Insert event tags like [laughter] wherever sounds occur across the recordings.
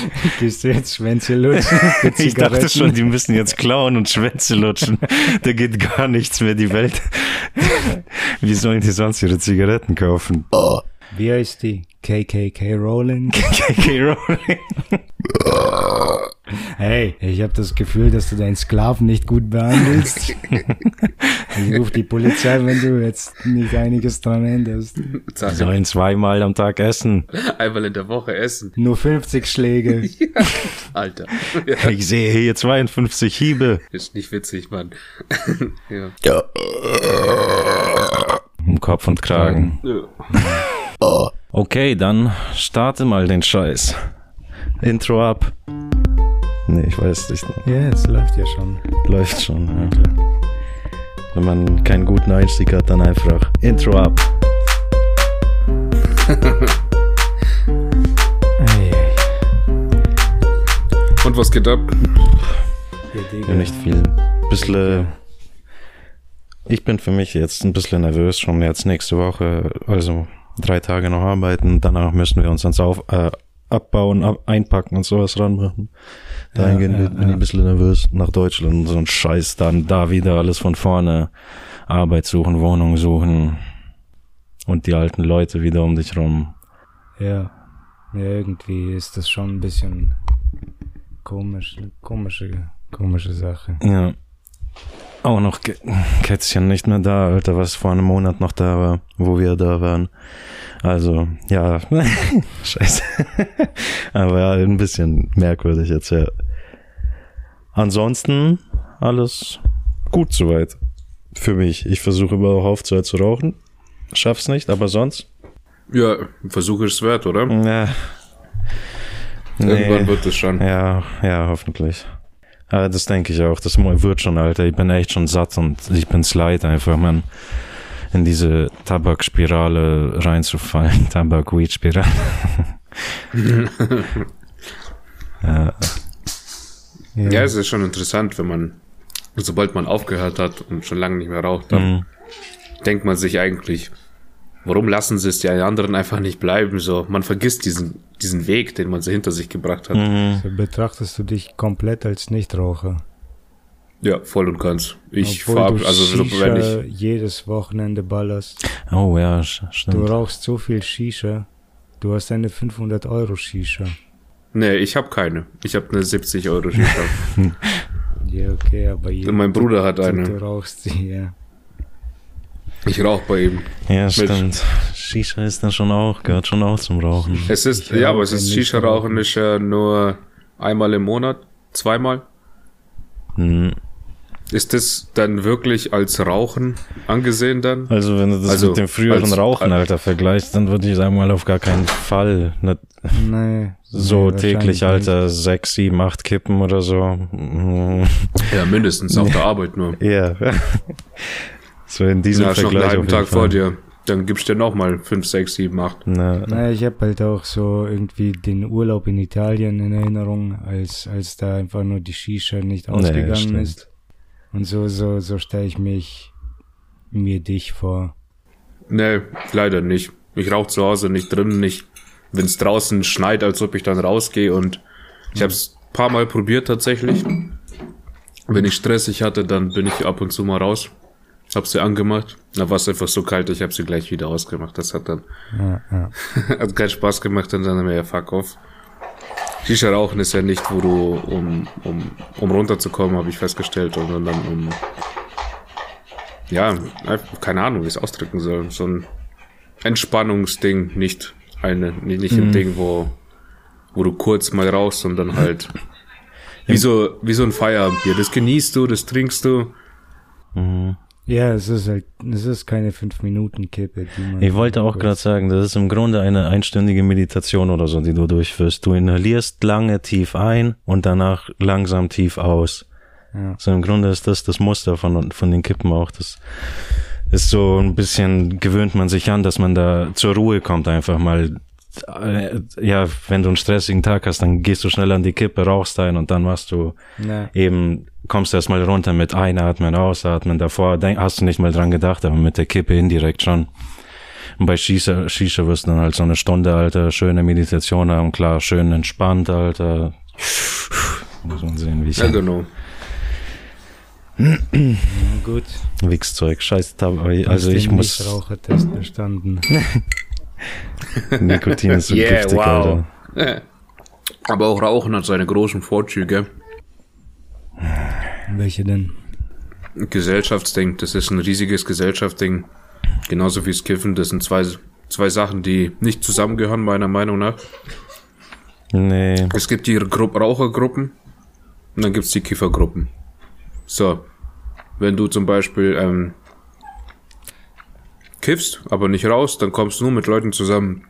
[laughs] Gehst du jetzt Schwänze lutschen? [laughs] Ich dachte schon, die müssen jetzt klauen und Schwänze lutschen. [laughs] Da geht gar nichts mehr, die Welt. Wie sollen die sonst ihre Zigaretten kaufen? Wie heißt die? KKK Rowling? KK Rowling. Hey, ich habe das Gefühl, dass du deinen Sklaven nicht gut behandelst. [laughs] ich rufe die Polizei, wenn du jetzt nicht einiges dran änderst. Die sollen zweimal am Tag essen. Einmal in der Woche essen. Nur 50 Schläge. [laughs] Alter. Ich sehe hier 52 Hiebe. Ist nicht witzig, Mann. [laughs] ja. Um Kopf und Kragen. Okay, dann starte mal den Scheiß. Intro ab. Nee, ich weiß nicht. Ja, es läuft ja schon. Läuft schon. Ja. Wenn man keinen guten Einstieg hat, dann einfach Intro ab. Und was geht ab? Ja, nicht viel. Bisschen. Ich bin für mich jetzt ein bisschen nervös, schon jetzt nächste Woche, also drei Tage noch arbeiten, danach müssen wir uns ans Auf, äh, abbauen, ab, einpacken und sowas ranmachen. Dahingehend ja, bin ich ein bisschen nervös nach Deutschland so ein Scheiß, dann da wieder alles von vorne, Arbeit suchen, Wohnung suchen und die alten Leute wieder um dich rum. Ja. ja, irgendwie ist das schon ein bisschen komisch, komische, komische Sache. Ja. Auch noch Kä- Kätzchen nicht mehr da, Alter, was vor einem Monat noch da war, wo wir da waren. Also, ja, [laughs] scheiße. [laughs] Aber ja, ein bisschen merkwürdig jetzt, ja. Ansonsten alles gut soweit. Für mich. Ich versuche immer aufzuhören zu rauchen. Schaff's nicht, aber sonst. Ja, Versuch ist wert, oder? Ja. Irgendwann Nee. wird es schon. Ja, ja, hoffentlich. Aber das denke ich auch. Das wird schon, Alter. Ich bin echt schon satt und ich bin's leid, einfach, man, in diese Tabakspirale reinzufallen. [laughs] Tabak-Weed-Spirale. [laughs] ja, Ja, es ist schon interessant, wenn man, sobald man aufgehört hat und schon lange nicht mehr raucht, dann Mhm. denkt man sich eigentlich, warum lassen sie es die anderen einfach nicht bleiben? So, man vergisst diesen, diesen Weg, den man so hinter sich gebracht hat. Mhm. So betrachtest du dich komplett als Nichtraucher. Ja, voll und ganz. Ich Obwohl fahr, du also so, Shisha wenn ich, jedes Wochenende ballerst. Oh ja, sch- Du stimmt. rauchst so viel Shisha. Du hast eine 500 Euro Shisha. Nee, ich habe keine. Ich habe eine 70 Euro Shisha. [laughs] Ja, okay, aber je, Und mein Bruder hat du, du eine. rauchst sie, ja. Ich rauche bei ihm. Ja, stimmt. Shisha ist dann schon auch, gehört schon auch zum Rauchen. Es ist, Ich ja, aber es ist Shisha-Rauchen ist ja nur einmal im Monat, zweimal. Mhm. Ist das dann wirklich als Rauchen angesehen dann? Also, wenn du das Also, mit dem früheren als- Rauchen, Alter, vergleichst, dann würde ich sagen, mal auf gar keinen Fall. Nicht Nee. so nee, täglich, Alter, sechs, sieben, acht Kippen oder so. [laughs] Ja, mindestens auf der Arbeit nur. [laughs] Ja. so in diesem Ja, schon noch einen Vergleich. halben Tag vor dir. Dann gibst du dir nochmal 5, 6, 7, 8. Na, nicht. Naja, ich habe halt auch so irgendwie den Urlaub in Italien in Erinnerung, als, als da einfach nur die Shisha nicht Nee, ausgegangen stimmt. ist. Und so, so, so stelle ich mich mir dich vor. Nee, leider nicht. Ich rauche zu Hause nicht drin, nicht. Wenn es draußen schneit, als ob ich dann rausgehe und ich habe es paar Mal probiert tatsächlich. Wenn ich stressig hatte, dann bin ich ab und zu mal raus. Hab sie angemacht. Da war es einfach so kalt, ich habe sie gleich wieder ausgemacht. Das hat dann Ja, ja. [laughs] hat keinen Spaß gemacht und dann haben wir ja fuck off. Shisha rauchen ist ja nicht, wo du, um, um, um runterzukommen, habe ich festgestellt, sondern dann um, ja, einfach, keine Ahnung, wie ich es ausdrücken soll. So ein Entspannungsding, nicht eine, nicht, nicht ein Ding, wo, wo du kurz mal rauchst, sondern halt, [laughs] wie so, wie so ein Feierabendbier. Das genießt du, das trinkst du. Ja, es ist halt, es ist keine 5-Minuten-Kippe. die man Ich wollte auch gerade sagen, das ist im Grunde eine einstündige Meditation oder so, die du durchführst. Du inhalierst lange tief ein und danach langsam tief aus. Ja. So im Grunde ist das das Muster von, von den Kippen auch. Das ist so ein bisschen, gewöhnt man sich an, dass man da zur Ruhe kommt einfach mal. Äh, Ja, wenn du einen stressigen Tag hast, dann gehst du schnell an die Kippe, rauchst ein und dann machst du Ja. eben, kommst erst mal runter mit Einatmen, Ausatmen. Davor denk, hast du nicht mal dran gedacht, aber mit der Kippe indirekt schon. Und bei Shisha, Shisha wirst du dann halt so eine Stunde, Alter, schöne Meditation haben, klar, schön entspannt, Alter. Muss man sehen, wie ich Ja, genau. Na [clears throat] gut. Wichszeug, scheiß Tab Also ich den muss, Nichtrauchertest bestanden. [laughs] Nikotin ist so Yeah, giftig, wow. Alter. Aber auch Rauchen hat seine großen Vorzüge. Welche denn? Gesellschaftsding, das ist ein riesiges Gesellschaftsding. Genauso wie das Kiffen, das sind zwei, zwei Sachen, die nicht zusammengehören, meiner Meinung nach. Nee, Es gibt die Gru Rauchergruppen und dann gibt's die Kiffergruppen. So, wenn du zum Beispiel ähm, kiffst, aber nicht raus, dann kommst du nur mit Leuten zusammen,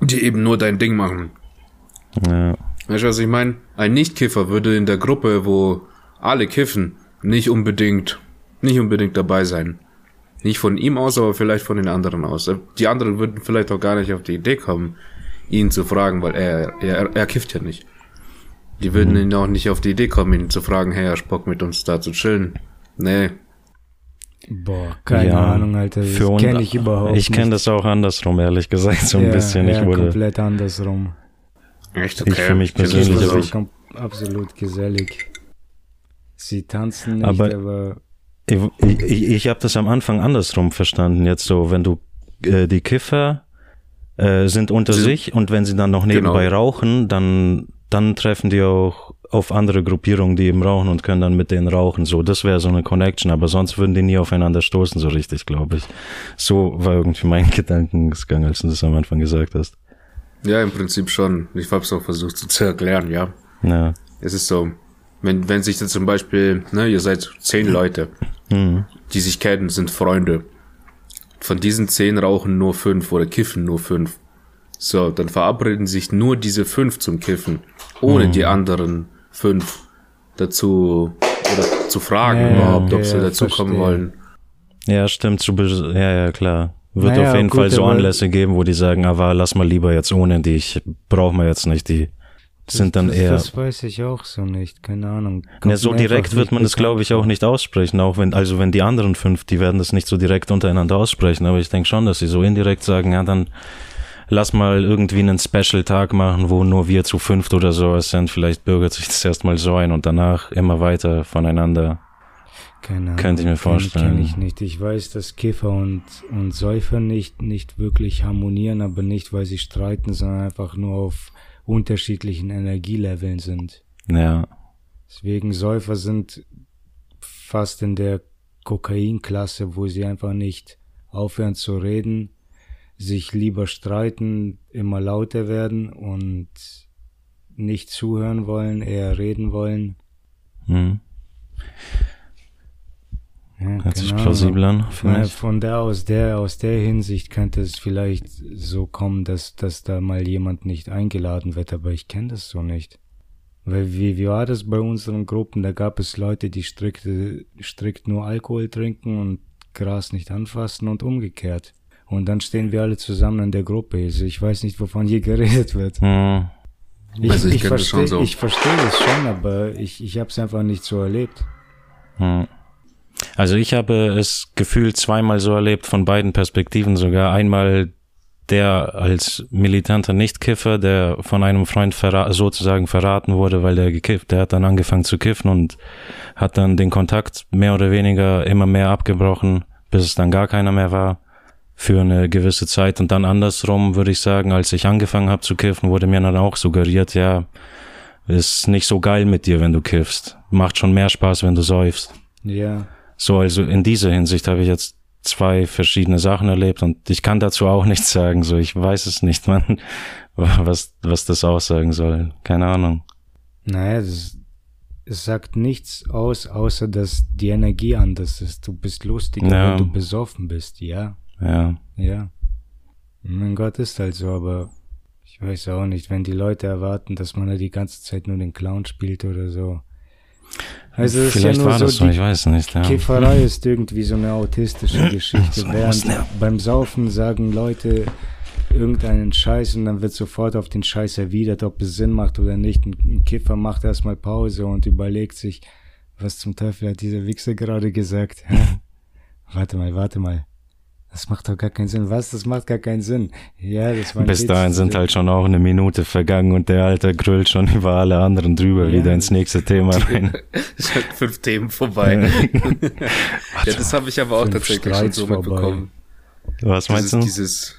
die eben nur dein Ding machen. ja. Weißt du, was ich meine? Ein Nicht-Kiffer würde in der Gruppe, wo alle kiffen, nicht unbedingt, nicht unbedingt dabei sein. Nicht von ihm aus, aber vielleicht von den anderen aus. Die anderen würden vielleicht auch gar nicht auf die Idee kommen, ihn zu fragen, weil er, er, er kifft ja nicht. Die würden ihn auch nicht auf die Idee kommen, ihn zu fragen, hey, hast Bock mit uns da zu chillen? Nee. Boah, keine Ja, Ahnung, Alter. Das Für uns- kenne ich überhaupt Ich kenne das auch andersrum, ehrlich gesagt, so ein ja, bisschen. Ich ja, wurde, komplett andersrum. Echt? Ich für mich persönlich, ich- ist kom- absolut gesellig. Sie tanzen nicht, Aber- aber, Ich, ich, ich habe das am Anfang andersrum verstanden. Jetzt so, wenn du äh, die Kiffer äh, sind unter Sie- sich und wenn sie dann noch nebenbei Genau. rauchen, dann dann treffen die auch auf andere Gruppierungen, die eben rauchen und können dann mit denen rauchen. So, das wäre so eine Connection, aber sonst würden die nie aufeinander stoßen, so richtig, glaube ich. So war irgendwie mein [laughs] Gedankengang, als du das am Anfang gesagt hast. Ja, im Prinzip schon. Ich hab's auch versucht so zu erklären, ja. Ja. Es ist so, wenn, wenn sich jetzt zum Beispiel, ne, ihr seid zehn Leute, Mhm. die sich kennen, sind Freunde. Von diesen zehn rauchen nur fünf oder kiffen nur fünf. So, dann verabreden sich nur diese fünf zum Kiffen, ohne die anderen fünf dazu oder zu fragen Ja, überhaupt, ob ja, sie ja, dazukommen wollen. Ja, stimmt. Ja, ja, klar. Wird Naja, auf jeden gut, Fall so Anlässe geben, wo die sagen, aber lass mal lieber jetzt ohne die, ich brauchen wir jetzt nicht, die sind dann das, eher. Das weiß ich auch so nicht, keine Ahnung. Ja, Kommt so mir direkt wird man das, glaube ich, auch nicht aussprechen, auch wenn, also wenn die anderen fünf, die werden das nicht so direkt untereinander aussprechen, aber ich denke schon, dass sie so indirekt sagen, ja, dann lass mal irgendwie einen Special-Tag machen, wo nur wir zu fünft oder sowas sind, vielleicht bürgert sich das erstmal so ein und danach immer weiter voneinander. Keine Ahnung, Könnte ich mir kenn- vorstellen. Kenn ich nicht. Ich weiß, dass Kiffer und, und Säufer nicht, nicht wirklich harmonieren, aber nicht, weil sie streiten, sondern einfach nur auf unterschiedlichen Energieleveln sind. Ja, Deswegen Säufer sind fast in der Kokainklasse, wo sie einfach nicht aufhören zu reden, sich lieber streiten, immer lauter werden und nicht zuhören wollen, eher reden wollen. hm. Ja, hört sich Ahnung. plausibel an, Ja, vielleicht. von der aus der aus der Hinsicht könnte es vielleicht so kommen, dass dass da mal jemand nicht eingeladen wird, aber ich kenne das so nicht. Weil wie, wie war das bei unseren Gruppen? Da gab es Leute, die strikt, strikt nur Alkohol trinken und Gras nicht anfassen und umgekehrt. Und dann stehen wir alle zusammen in der Gruppe. Also ich weiß nicht, wovon hier [laughs] geredet wird. Hm. Ich, Also ich ich, das verstehe schon so. ich verstehe das schon, aber ich, ich habe es einfach nicht so erlebt. Hm. Also ich habe es gefühlt zweimal so erlebt, von beiden Perspektiven sogar. Einmal der als militanter Nichtkiffer, der von einem Freund verra sozusagen verraten wurde, weil der gekifft, der hat dann angefangen zu kiffen und hat dann den Kontakt mehr oder weniger immer mehr abgebrochen, bis es dann gar keiner mehr war für eine gewisse Zeit. Und dann andersrum würde ich sagen, als ich angefangen habe zu kiffen, wurde mir dann auch suggeriert, ja, ist nicht so geil mit dir, wenn du kiffst. Macht schon mehr Spaß, wenn du säufst. Ja, So, also in dieser Hinsicht habe ich jetzt zwei verschiedene Sachen erlebt und ich kann dazu auch nichts sagen. So, ich weiß es nicht, [laughs] man, was, was das aussagen soll. Keine Ahnung. Naja, das, es sagt nichts aus, außer dass die Energie anders ist. Du bist lustiger, Ja. wenn du besoffen bist, ja, Ja. ja. Mein Gott ist halt so, aber ich weiß auch nicht, wenn die Leute erwarten, dass man da die ganze Zeit nur den Clown spielt oder so. Also es Vielleicht ist ja nur war so, das so, ich weiß nicht. Ja. Kifferei ist irgendwie so eine autistische [clears throat] Geschichte. So, Während snap. beim Saufen sagen Leute irgendeinen Scheiß und dann wird sofort auf den Scheiß erwidert, ob es Sinn macht oder nicht. Ein, Kiffer macht erstmal Pause und überlegt sich, was zum Teufel hat dieser Wichser gerade gesagt? [laughs] Warte mal, warte mal. Das macht doch gar keinen Sinn. Was? Das macht gar keinen Sinn. Ja, das war Bis Witz. dahin sind halt schon auch eine Minute vergangen und der Alte grüllt schon über alle anderen drüber Ja. wieder ins nächste Thema [laughs] rein. Schon fünf Themen vorbei. [laughs] ja, das habe ich aber auch Fünf tatsächlich schon Streits so vorbei. mitbekommen. Was Das meinst ist du? dieses,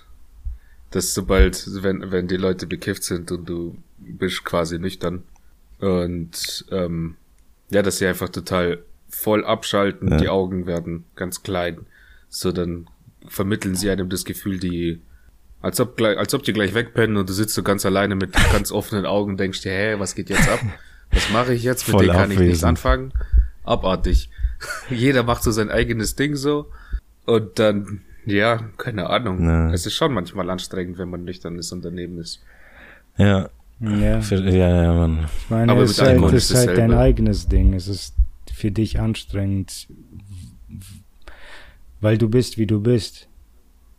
dass sobald, wenn, wenn die Leute bekifft sind und du bist quasi nüchtern und ähm, ja, dass sie einfach total voll abschalten, Ja. die Augen werden ganz klein, so dann vermitteln sie einem das Gefühl, die als ob, gleich, als ob die gleich wegpennen und du sitzt so ganz alleine mit ganz offenen Augen und denkst dir, hä, was geht jetzt ab? Was mache ich jetzt? Mit Voll denen kann ich nichts abwesend. anfangen. Abartig. [laughs] Jeder macht so sein eigenes Ding so. Und dann, ja, keine Ahnung. Ja. Es ist schon manchmal anstrengend, wenn man nüchtern ist und daneben ist. Ja, Ja, für, ja, ja, Mann. ich meine, Aber es mit ist halt, ist halt dein eigenes Ding. Es ist für dich anstrengend, weil du bist, wie du bist.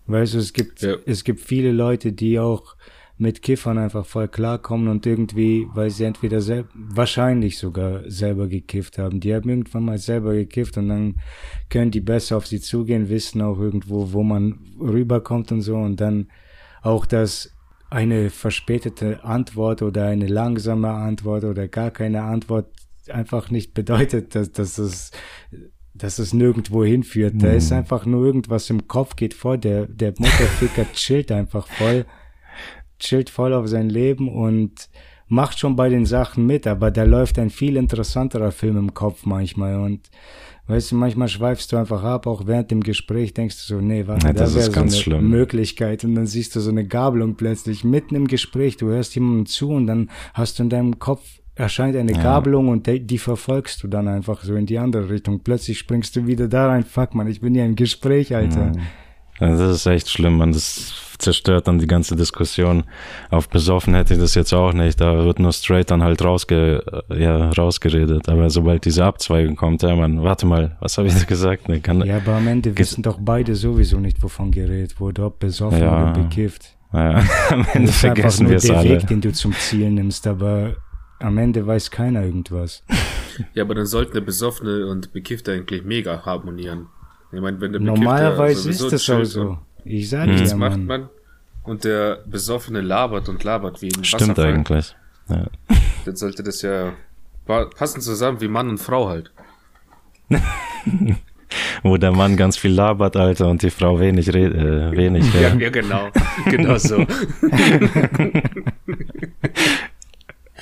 Weißt du, es gibt, Ja. es gibt viele Leute, die auch mit Kiffern einfach voll klarkommen und irgendwie, weil sie entweder selber, wahrscheinlich sogar selber gekifft haben. Die haben irgendwann mal selber gekifft und dann können die besser auf sie zugehen, wissen auch irgendwo, wo man rüberkommt und so und dann auch das eine verspätete Antwort oder eine langsame Antwort oder gar keine Antwort einfach nicht bedeutet, dass, dass es dass es nirgendwo hinführt. Da ist einfach nur irgendwas im Kopf geht vor. Der, der Mutterficker [laughs] chillt einfach voll, chillt voll auf sein Leben und macht schon bei den Sachen mit, aber da läuft ein viel interessanterer Film im Kopf manchmal und weißt du, manchmal schweifst du einfach ab, auch während dem Gespräch denkst du so, nee, warte, Ja, da das ist wäre so ganz eine schlimm. Möglichkeit und dann siehst du so eine Gabelung plötzlich mitten im Gespräch, du hörst jemandem zu und dann hast du in deinem Kopf erscheint eine Gabelung und die, verfolgst du dann einfach so in die andere Richtung. Plötzlich springst du wieder da rein, fuck man, ich bin ja im Gespräch, Alter. Also das ist echt schlimm, man. Das zerstört dann die ganze Diskussion. Auf besoffen hätte ich das jetzt auch nicht. Da wird nur straight dann halt rausge, äh, ja, rausgeredet. Aber sobald diese Abzweigung kommt, ja, man, warte mal, was habe ich da gesagt? Ne, kann, Ja, aber am Ende wissen doch beide sowieso nicht, wovon geredet wurde, ob besoffen Ja. oder bekifft. ja, [laughs] am Ende vergessen wir es der alle. Weg, den du zum Ziel nimmst, aber am Ende weiß keiner irgendwas. [laughs] Ja, aber dann sollten der Besoffene und Bekiffte eigentlich mega harmonieren. Ich meine, wenn der Bekiffte Normalerweise ist das auch so. Ich sag Mhm. dir, Das macht Mann. man. Und der Besoffene labert und labert wie ein Stimmt Wasserfall. eigentlich. Ja. Dann sollte das ja pa- passen zusammen wie Mann und Frau halt. [laughs] Wo der Mann ganz viel labert, Alter, und die Frau wenig, red, äh, wenig. [laughs] Ja, Ja. ja genau. genau so.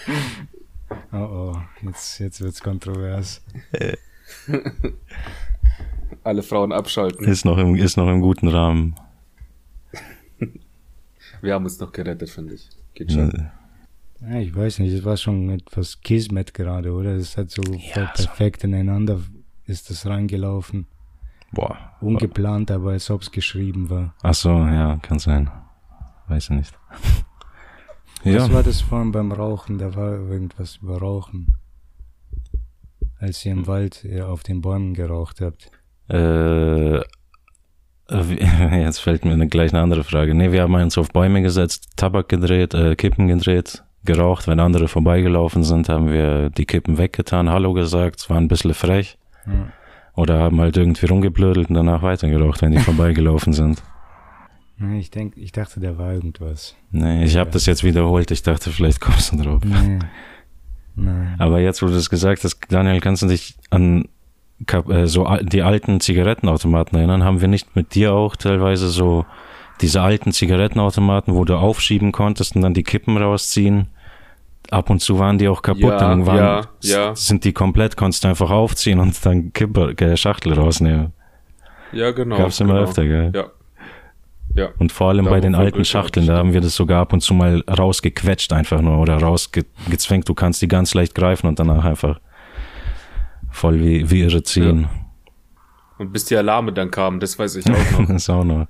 [laughs] Oh oh, jetzt, jetzt wird's kontrovers. [laughs] Alle Frauen abschalten. Ist noch im, ist noch im guten Rahmen. Wir haben uns noch gerettet, finde ich. Geht schon. Ja, ich weiß nicht, es war schon etwas Kismet gerade, oder? Es hat so voll so- perfekt ineinander ist das reingelaufen. Boah. Ungeplant, aber als ob's geschrieben war. Ach so, ja, kann sein. Weiß ich nicht. Ja. Was war das vorhin beim Rauchen? Da war irgendwas über Rauchen. Als ihr im Wald äh, auf den Bäumen geraucht habt. Äh, wie- [laughs] jetzt fällt mir gleich eine andere Frage. Nee, wir haben uns auf Bäume gesetzt, Tabak gedreht, äh, Kippen gedreht, geraucht. Wenn andere vorbeigelaufen sind, haben wir die Kippen weggetan, Hallo gesagt, es war ein bisschen frech. Ja. Oder haben halt irgendwie rumgeblödelt und danach weitergeraucht, wenn die [laughs] vorbeigelaufen sind. Ich denk, ich dachte, da war irgendwas. Nee, ich habe das jetzt wiederholt. Ich dachte, vielleicht kommst du drauf. Nee. Nein. Aber jetzt, wo du das gesagt hast, Daniel, kannst du dich an äh, so die alten Zigarettenautomaten erinnern? Haben wir nicht mit dir auch teilweise so diese alten Zigarettenautomaten, wo du aufschieben konntest und dann die Kippen rausziehen? Ab und zu waren die auch kaputt, Ja, dann waren, ja, ja. sind die komplett, konntest du einfach aufziehen und dann Kippe, äh, Schachtel rausnehmen. Ja, genau. Gab's immer genau. öfter, gell? Ja. Ja. Und vor allem Da, bei den alten Schachteln, da haben wir das sogar ab und zu mal rausgequetscht einfach nur oder rausgezwängt. Du kannst die ganz leicht greifen und danach einfach voll wie, wie irre ziehen. Und bis die Alarme dann kamen, das weiß ich auch noch. [laughs] Das auch noch.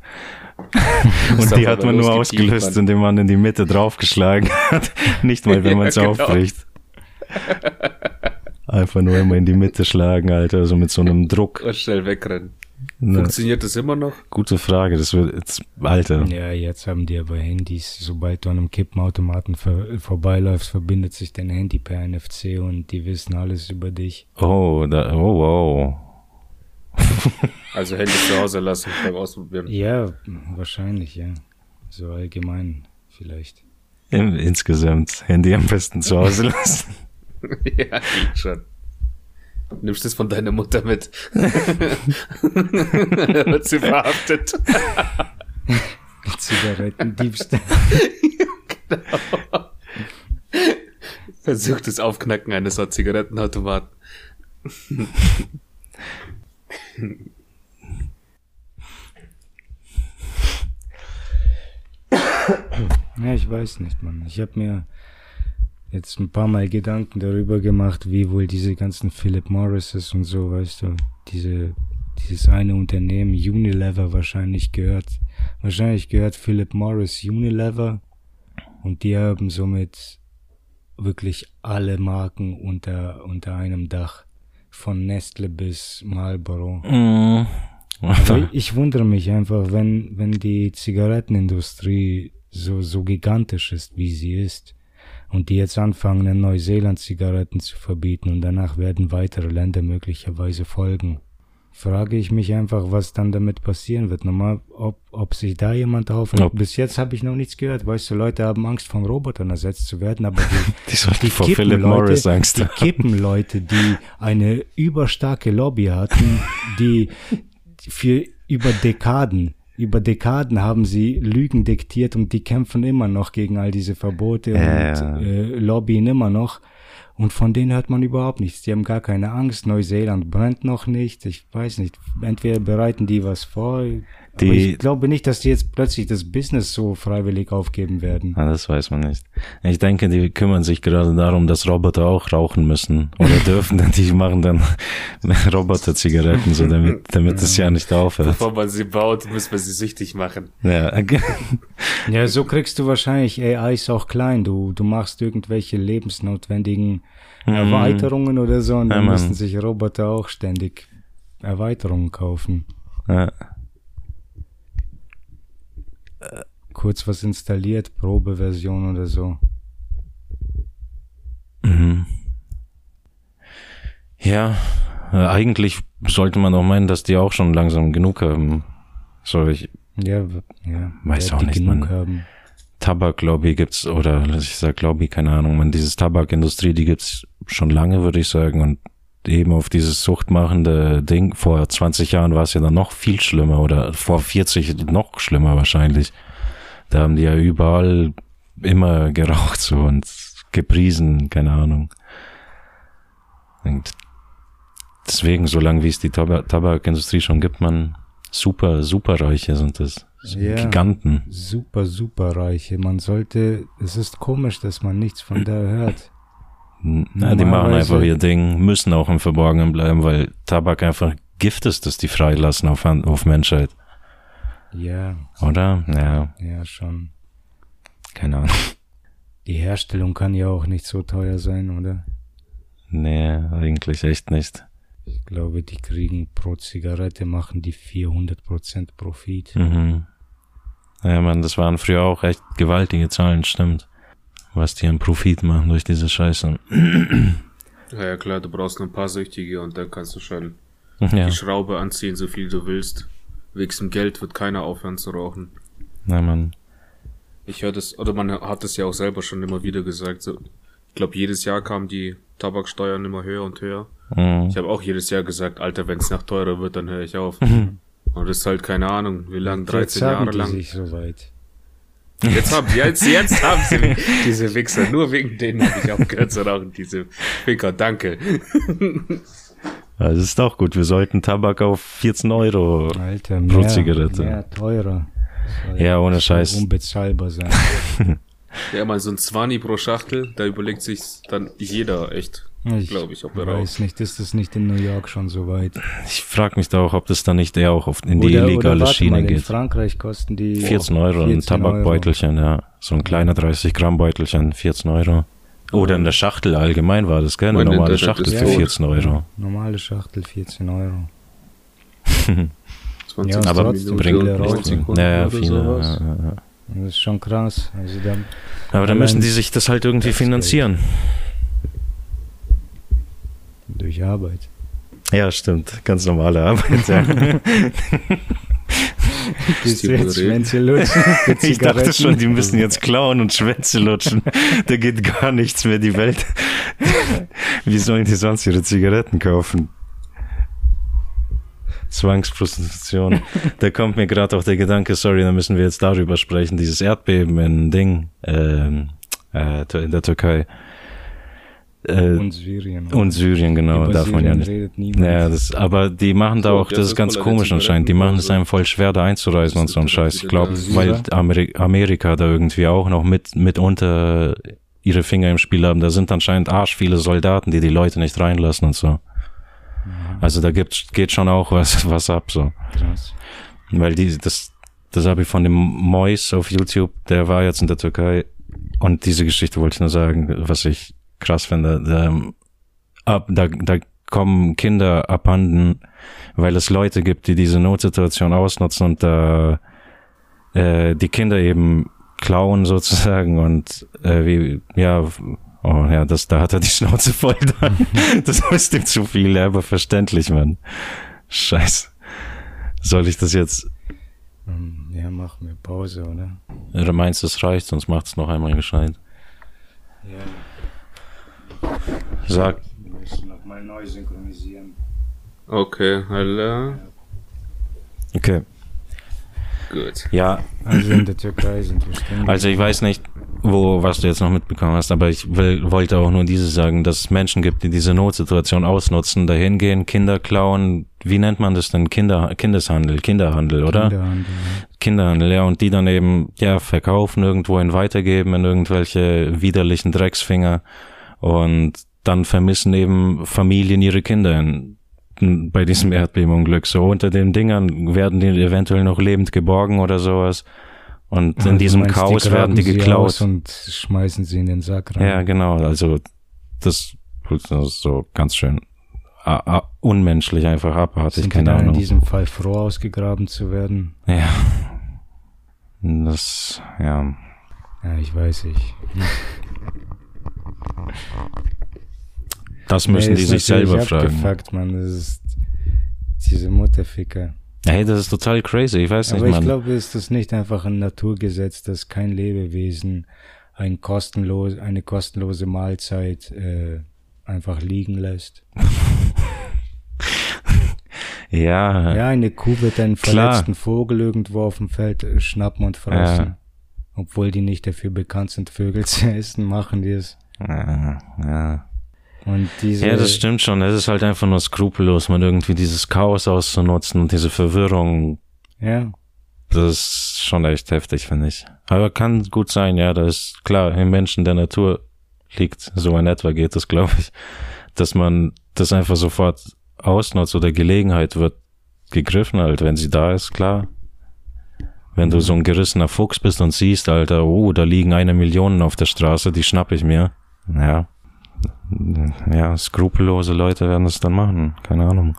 [laughs] Und die hat man nur ausgelöst, Mann. indem man in die Mitte draufgeschlagen hat. [laughs] Nicht mal, wenn man es Ja, genau. aufbricht. Einfach nur immer in die Mitte schlagen, Alter, so mit so einem Druck. Und schnell wegrennen. Ne, Funktioniert das immer noch? gute Frage, das wird jetzt, Alter. Ja, jetzt haben die aber Handys. Sobald du an einem Kippenautomaten vor, vorbeiläufst, verbindet sich dein Handy per NFC und die wissen alles über dich. Oh, da, oh, wow. Also Handy zu Hause lassen beim Ausprobieren. Ja, wahrscheinlich, ja. So allgemein vielleicht. In, insgesamt Handy am besten zu Hause lassen. [laughs] ja, schon. Nimmst es von deiner Mutter mit. [laughs] Wird sie verhaftet. [laughs] Zigarettendiebstahl. [laughs] genau. Versucht das Aufknacken eines Zigarettenautomaten. Ja, ich weiß nicht, Mann. Ich habe mir jetzt ein paar Mal Gedanken darüber gemacht, wie wohl diese ganzen Philip Morrises und so, weißt du, diese, dieses eine Unternehmen, Unilever wahrscheinlich gehört. Wahrscheinlich gehört Philip Morris Unilever und die haben somit wirklich alle Marken unter, unter einem Dach. Von Nestle bis Marlboro. Mm. [laughs] Ich wundere mich einfach, wenn, wenn die Zigarettenindustrie so, so gigantisch ist, wie sie ist, und die jetzt anfangen, in Neuseeland Zigaretten zu verbieten und danach werden weitere Länder möglicherweise folgen, frage ich mich einfach, was dann damit passieren wird. Nochmal, ob, ob sich da jemand. Ob- Bis jetzt habe ich noch nichts gehört. Weißt du, Leute haben Angst, von Robotern ersetzt zu werden, aber die, [laughs] Die sollten die vor Philip Kippenleute- Morris Angst die haben. Kippenleute, die eine überstarke Lobby hatten, die [laughs] für über Dekaden, über Dekaden haben sie Lügen diktiert und die kämpfen immer noch gegen all diese Verbote Ja, und ja. äh, lobbyen immer noch. Und von denen hört man überhaupt nichts. Die haben gar keine Angst. Neuseeland brennt noch nicht. Ich weiß nicht. Entweder bereiten die was vor. Die- aber ich glaube nicht, dass die jetzt plötzlich das Business so freiwillig aufgeben werden. Ah, das weiß man nicht. Ich denke, die kümmern sich gerade darum, dass Roboter auch rauchen müssen oder [laughs] dürfen, denn die machen dann [laughs] Roboter-Zigaretten, so damit, damit es ja nicht aufhört. Bevor man sie baut, muss man sie süchtig machen. Ja, [laughs] Ja, so kriegst du wahrscheinlich AIs auch klein. Du, du machst irgendwelche lebensnotwendigen Erweiterungen oder so und Ja, dann Mann. müssen sich Roboter auch ständig Erweiterungen kaufen. ja. Kurz was installiert, Probeversion oder so. Mhm. Ja, eigentlich sollte man auch meinen, dass die auch schon langsam genug haben. So, ich, Ja, ja. Weiß auch nicht, genug Mann. haben. Tabaklobby gibt's, oder ich sag Lobby, keine Ahnung, man, dieses Tabakindustrie, die gibt's schon lange, würde ich sagen, und eben auf dieses suchtmachende Ding, vor 20 Jahren war es ja dann noch viel schlimmer, oder vor 40 noch schlimmer wahrscheinlich. Da haben die ja überall immer geraucht so und gepriesen, keine Ahnung. Und deswegen, solange wie es die Tab Tabakindustrie schon gibt, man super, super Reiche sind das. Ja. Giganten. Super, super reiche. Man sollte, es ist komisch, dass man nichts von der hört. Na, die machen einfach ihr Ding, müssen auch im Verborgenen bleiben, weil Tabak einfach Gift ist, das die freilassen auf, auf Menschheit. Ja, Oder? Ja, ja, schon. keine Ahnung. Die Herstellung kann ja auch nicht so teuer sein, oder? Nee, eigentlich echt nicht. Ich glaube, die kriegen pro Zigarette, machen die 400% Profit. Mhm. Ja, man, das waren früher auch echt gewaltige Zahlen, stimmt. Was die an Profit machen durch diese Scheiße. Ja, ja, klar, du brauchst nur ein paar Süchtige und dann kannst du schon Ja, die Schraube anziehen, so viel du willst. Wegen dem Geld wird keiner aufhören zu rauchen. na man. Ich höre das, oder man hat es ja auch selber schon immer wieder gesagt. So, ich glaube, jedes Jahr kamen die Tabaksteuern immer höher und höher. Mhm. Ich habe auch jedes Jahr gesagt, Alter, wenn es noch teurer wird, dann höre ich auf. Und das ist halt keine Ahnung, wie lang, 13 Jetzt sagen Jahre lang. sich so weit. Jetzt haben, jetzt, jetzt haben sie diese Wichser. Nur wegen denen habe ich aufgehört zu rauchen, diese Ficker. Danke. Das ist doch gut. Wir sollten Tabak auf 14 Euro. Alter, Pro mehr, Zigarette. mehr teurer. Ja, ohne Scheiß. Unbezahlbar sein. [laughs] Ja, mal so ein 20 pro Schachtel, da überlegt sich dann jeder echt, Ich glaube ich, ob er weiß nicht, ist das nicht in New York schon so weit? Ich frage mich da auch, ob das dann nicht eher auch in die Oder- oder illegale warte Schiene mal, In geht. Frankreich kosten die 14 Euro, ein 14 Euro. Tabakbeutelchen, ja. So ein kleiner 30 Gramm Beutelchen, 14 Euro. Oder in der Schachtel allgemein war das, gell? Eine normale Schachtel für tot. 14 Euro. Normale Schachtel 14 Euro. 20 Ja, Aber bringt nicht. Ja, ja, oder viele. sowas. Ja, ja. Das ist schon krass. Also da, Aber dann müssen die sich das halt irgendwie das finanzieren. Durch Arbeit. Ja, stimmt. Ganz normale Arbeit, ja. Gehst du jetzt Schwänze lutschen? Ich dachte schon, die müssen jetzt klauen und Schwänze lutschen. Da geht gar nichts mehr, die Welt. Wie sollen die sonst ihre Zigaretten kaufen? Zwangsprostitution. Da kommt mir gerade auch der Gedanke, sorry, da müssen wir jetzt darüber sprechen, dieses Erdbeben in Ding, ähm, äh, in der Türkei. Äh, Und Syrien. und Syrien, genau, Über darf man ja Syrien nicht. redet niemand. Naja, das, aber die machen da So, auch, das das ist ganz komisch anscheinend. Die machen es einem voll schwer, da einzureisen und so ein Scheiß. Ich glaube, weil. Ameri Amerika da irgendwie auch noch mit, mitunter ihre Finger im Spiel haben. Da sind anscheinend arsch viele Soldaten, die die Leute nicht reinlassen und so. Also da gibt's, geht schon auch was, [laughs] was ab, so. Krass. Weil die, das, das habe ich von dem Mois auf YouTube, der war jetzt in der Türkei. Und diese Geschichte wollte ich nur sagen, was ich krass finde. Da, ab, da, da kommen Kinder abhanden, weil es Leute gibt, die diese Notsituation ausnutzen und da äh, die Kinder eben klauen [laughs] sozusagen und äh, wie, ja, oh ja, das, da hat er die Schnauze voll dann. [laughs] das ist ihm zu viel, aber verständlich, Mann. Scheiße. Soll ich das jetzt, Ja, mach mir Pause, oder? oder meinst du, es reicht, sonst macht's noch einmal gescheit. Ja. Sag, Wir müssen nochmal neu synchronisieren. Okay, hallo. okay. Gut. Ja, Also in der Türkei sind wir stehen. Also ich weiß nicht, wo, was du jetzt noch mitbekommen hast, aber ich will, wollte auch nur dieses sagen, dass es Menschen gibt, die diese Notsituation ausnutzen, dahin gehen, Kinder klauen, wie nennt man das denn? Kinder, Kindeshandel, Kinderhandel, oder? Kinderhandel. Kinderhandel, ja, und die dann eben, ja, verkaufen, irgendwohin weitergeben in irgendwelche widerlichen Drecksfinger und dann vermissen eben Familien ihre Kinder in, in, bei diesem Erdbebenunglück. So unter den Dingern werden die eventuell noch lebend geborgen oder sowas. Und in Also diesem meinst, Chaos graben werden die geklaut. Und schmeißen sie in den Sack rein. Ja, genau. Also das, das ist so ganz schön ah, ah, unmenschlich, einfach abartig, Sind die keine dann in Ahnung. diesem Fall froh ausgegraben zu werden? Ja. Das, ja. Ja, ich weiß nicht. Das müssen Nee, die sich selber fragen. abgefuckt, Mann. Das ist diese Mutterficker. Hey, das ist total crazy. Ich weiß Aber nicht, ich man. glaube, ist das nicht einfach ein Naturgesetz, dass kein Lebewesen ein kostenlos, eine kostenlose Mahlzeit äh, einfach liegen lässt? [laughs] ja, Ja, eine Kuh wird einen Klar. verletzten Vogel irgendwo auf dem Feld äh, schnappen und fressen. Ja. Obwohl die nicht dafür bekannt sind, Vögel [laughs] zu essen, machen die es. Ja, ja. Und diese, Ja, das stimmt schon. Es ist halt einfach nur skrupellos, man irgendwie dieses Chaos auszunutzen und diese Verwirrung. ja, Das ist schon echt heftig, finde ich. Aber kann gut sein, ja, das ist klar, im Menschen der Natur liegt, so in etwa geht es, glaube ich, dass man das einfach sofort ausnutzt oder Gelegenheit wird gegriffen halt, wenn sie da ist, klar. Wenn du so ein gerissener Fuchs bist und siehst, Alter, oh, da liegen eine Million auf der Straße, die schnapp ich mir. Ja. Ja, skrupellose Leute werden das dann machen. Keine Ahnung.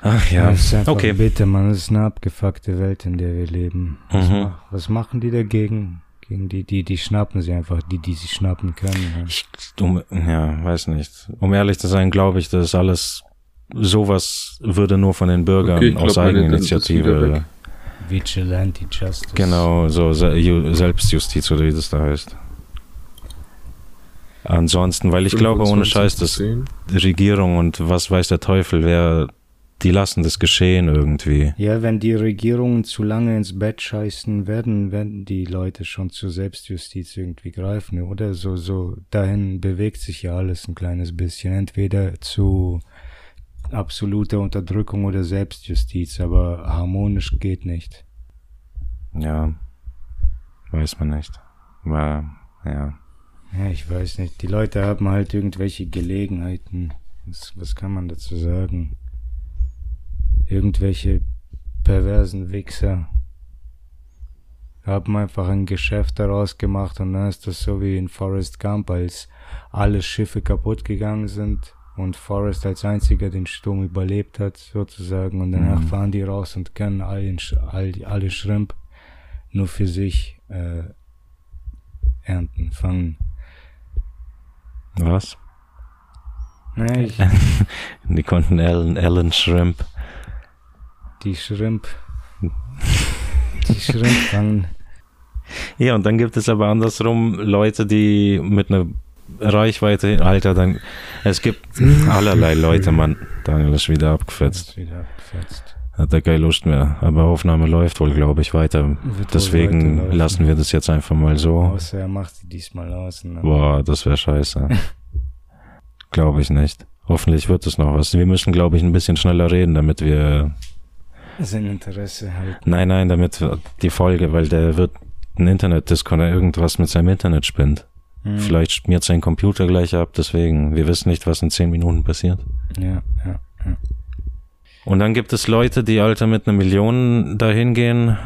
Ach ja. Einfach Okay. bitte, man, es ist eine abgefuckte Welt, in der wir leben. Was, Mhm. mach, was machen die dagegen? Gegen die, die, die schnappen sie einfach, die, die sie schnappen können. Ja. Ich, um, ja, weiß nicht. Um ehrlich zu sein, glaube ich, das ist alles, sowas würde nur von den Bürgern Okay, aus glaub, Eigeninitiative. Vigilante Justice. Genau, so Se Ju- Selbstjustiz oder wie das da heißt. Ansonsten, weil ich glaube, ohne 25 Scheiß, dass 10. Regierung und was weiß der Teufel, wer, die lassen das geschehen irgendwie. Ja, wenn die Regierungen zu lange ins Bett scheißen, werden, werden die Leute schon zur Selbstjustiz irgendwie greifen, oder? So, so, dahin bewegt sich ja alles ein kleines bisschen. Entweder zu absoluter Unterdrückung oder Selbstjustiz, aber harmonisch geht nicht. Ja, weiß man nicht. Aber, ja. Ja, ich weiß nicht. Die Leute haben halt irgendwelche Gelegenheiten. Was, was kann man dazu sagen? Irgendwelche perversen Wichser haben einfach ein Geschäft daraus gemacht und dann ist das so wie in Forrest Gump, als alle Schiffe kaputt gegangen sind und Forrest als einziger den Sturm überlebt hat, sozusagen, und danach Mhm. fahren die raus und können all den, Sch- all, alle Shrimp nur für sich äh, ernten, fangen. Was? Nee, ich, [laughs] Die konnten Ellen, Ellen Shrimp. die Shrimp. Die Shrimp fangen. Ja, und dann gibt es aber andersrum Leute, die mit einer Reichweite, Alter, dann, es gibt [laughs] allerlei Leute, Mann. Daniel ist wieder abgefetzt. Ist wieder abgefetzt. Hat er keine Lust mehr. Aber Aufnahme läuft wohl, glaube ich, weiter. Wird Deswegen weiterlaufen. lassen wir das jetzt einfach mal so. Außer er macht die diesmal aus. Ne? Boah, das wäre scheiße. [laughs] glaube ich nicht. Hoffentlich wird es noch was. Wir müssen, glaube ich, ein bisschen schneller reden, damit wir Sein Interesse halt. Nein, nein, damit die Folge, weil der wird ein Internet-Disconnect, irgendwas mit seinem Internet spinnt. Hm. Vielleicht schmiert sein Computer gleich ab, deswegen, wir wissen nicht, was in zehn Minuten passiert. Ja, ja. Und dann gibt es Leute, die Alter mit einer Million dahin gehen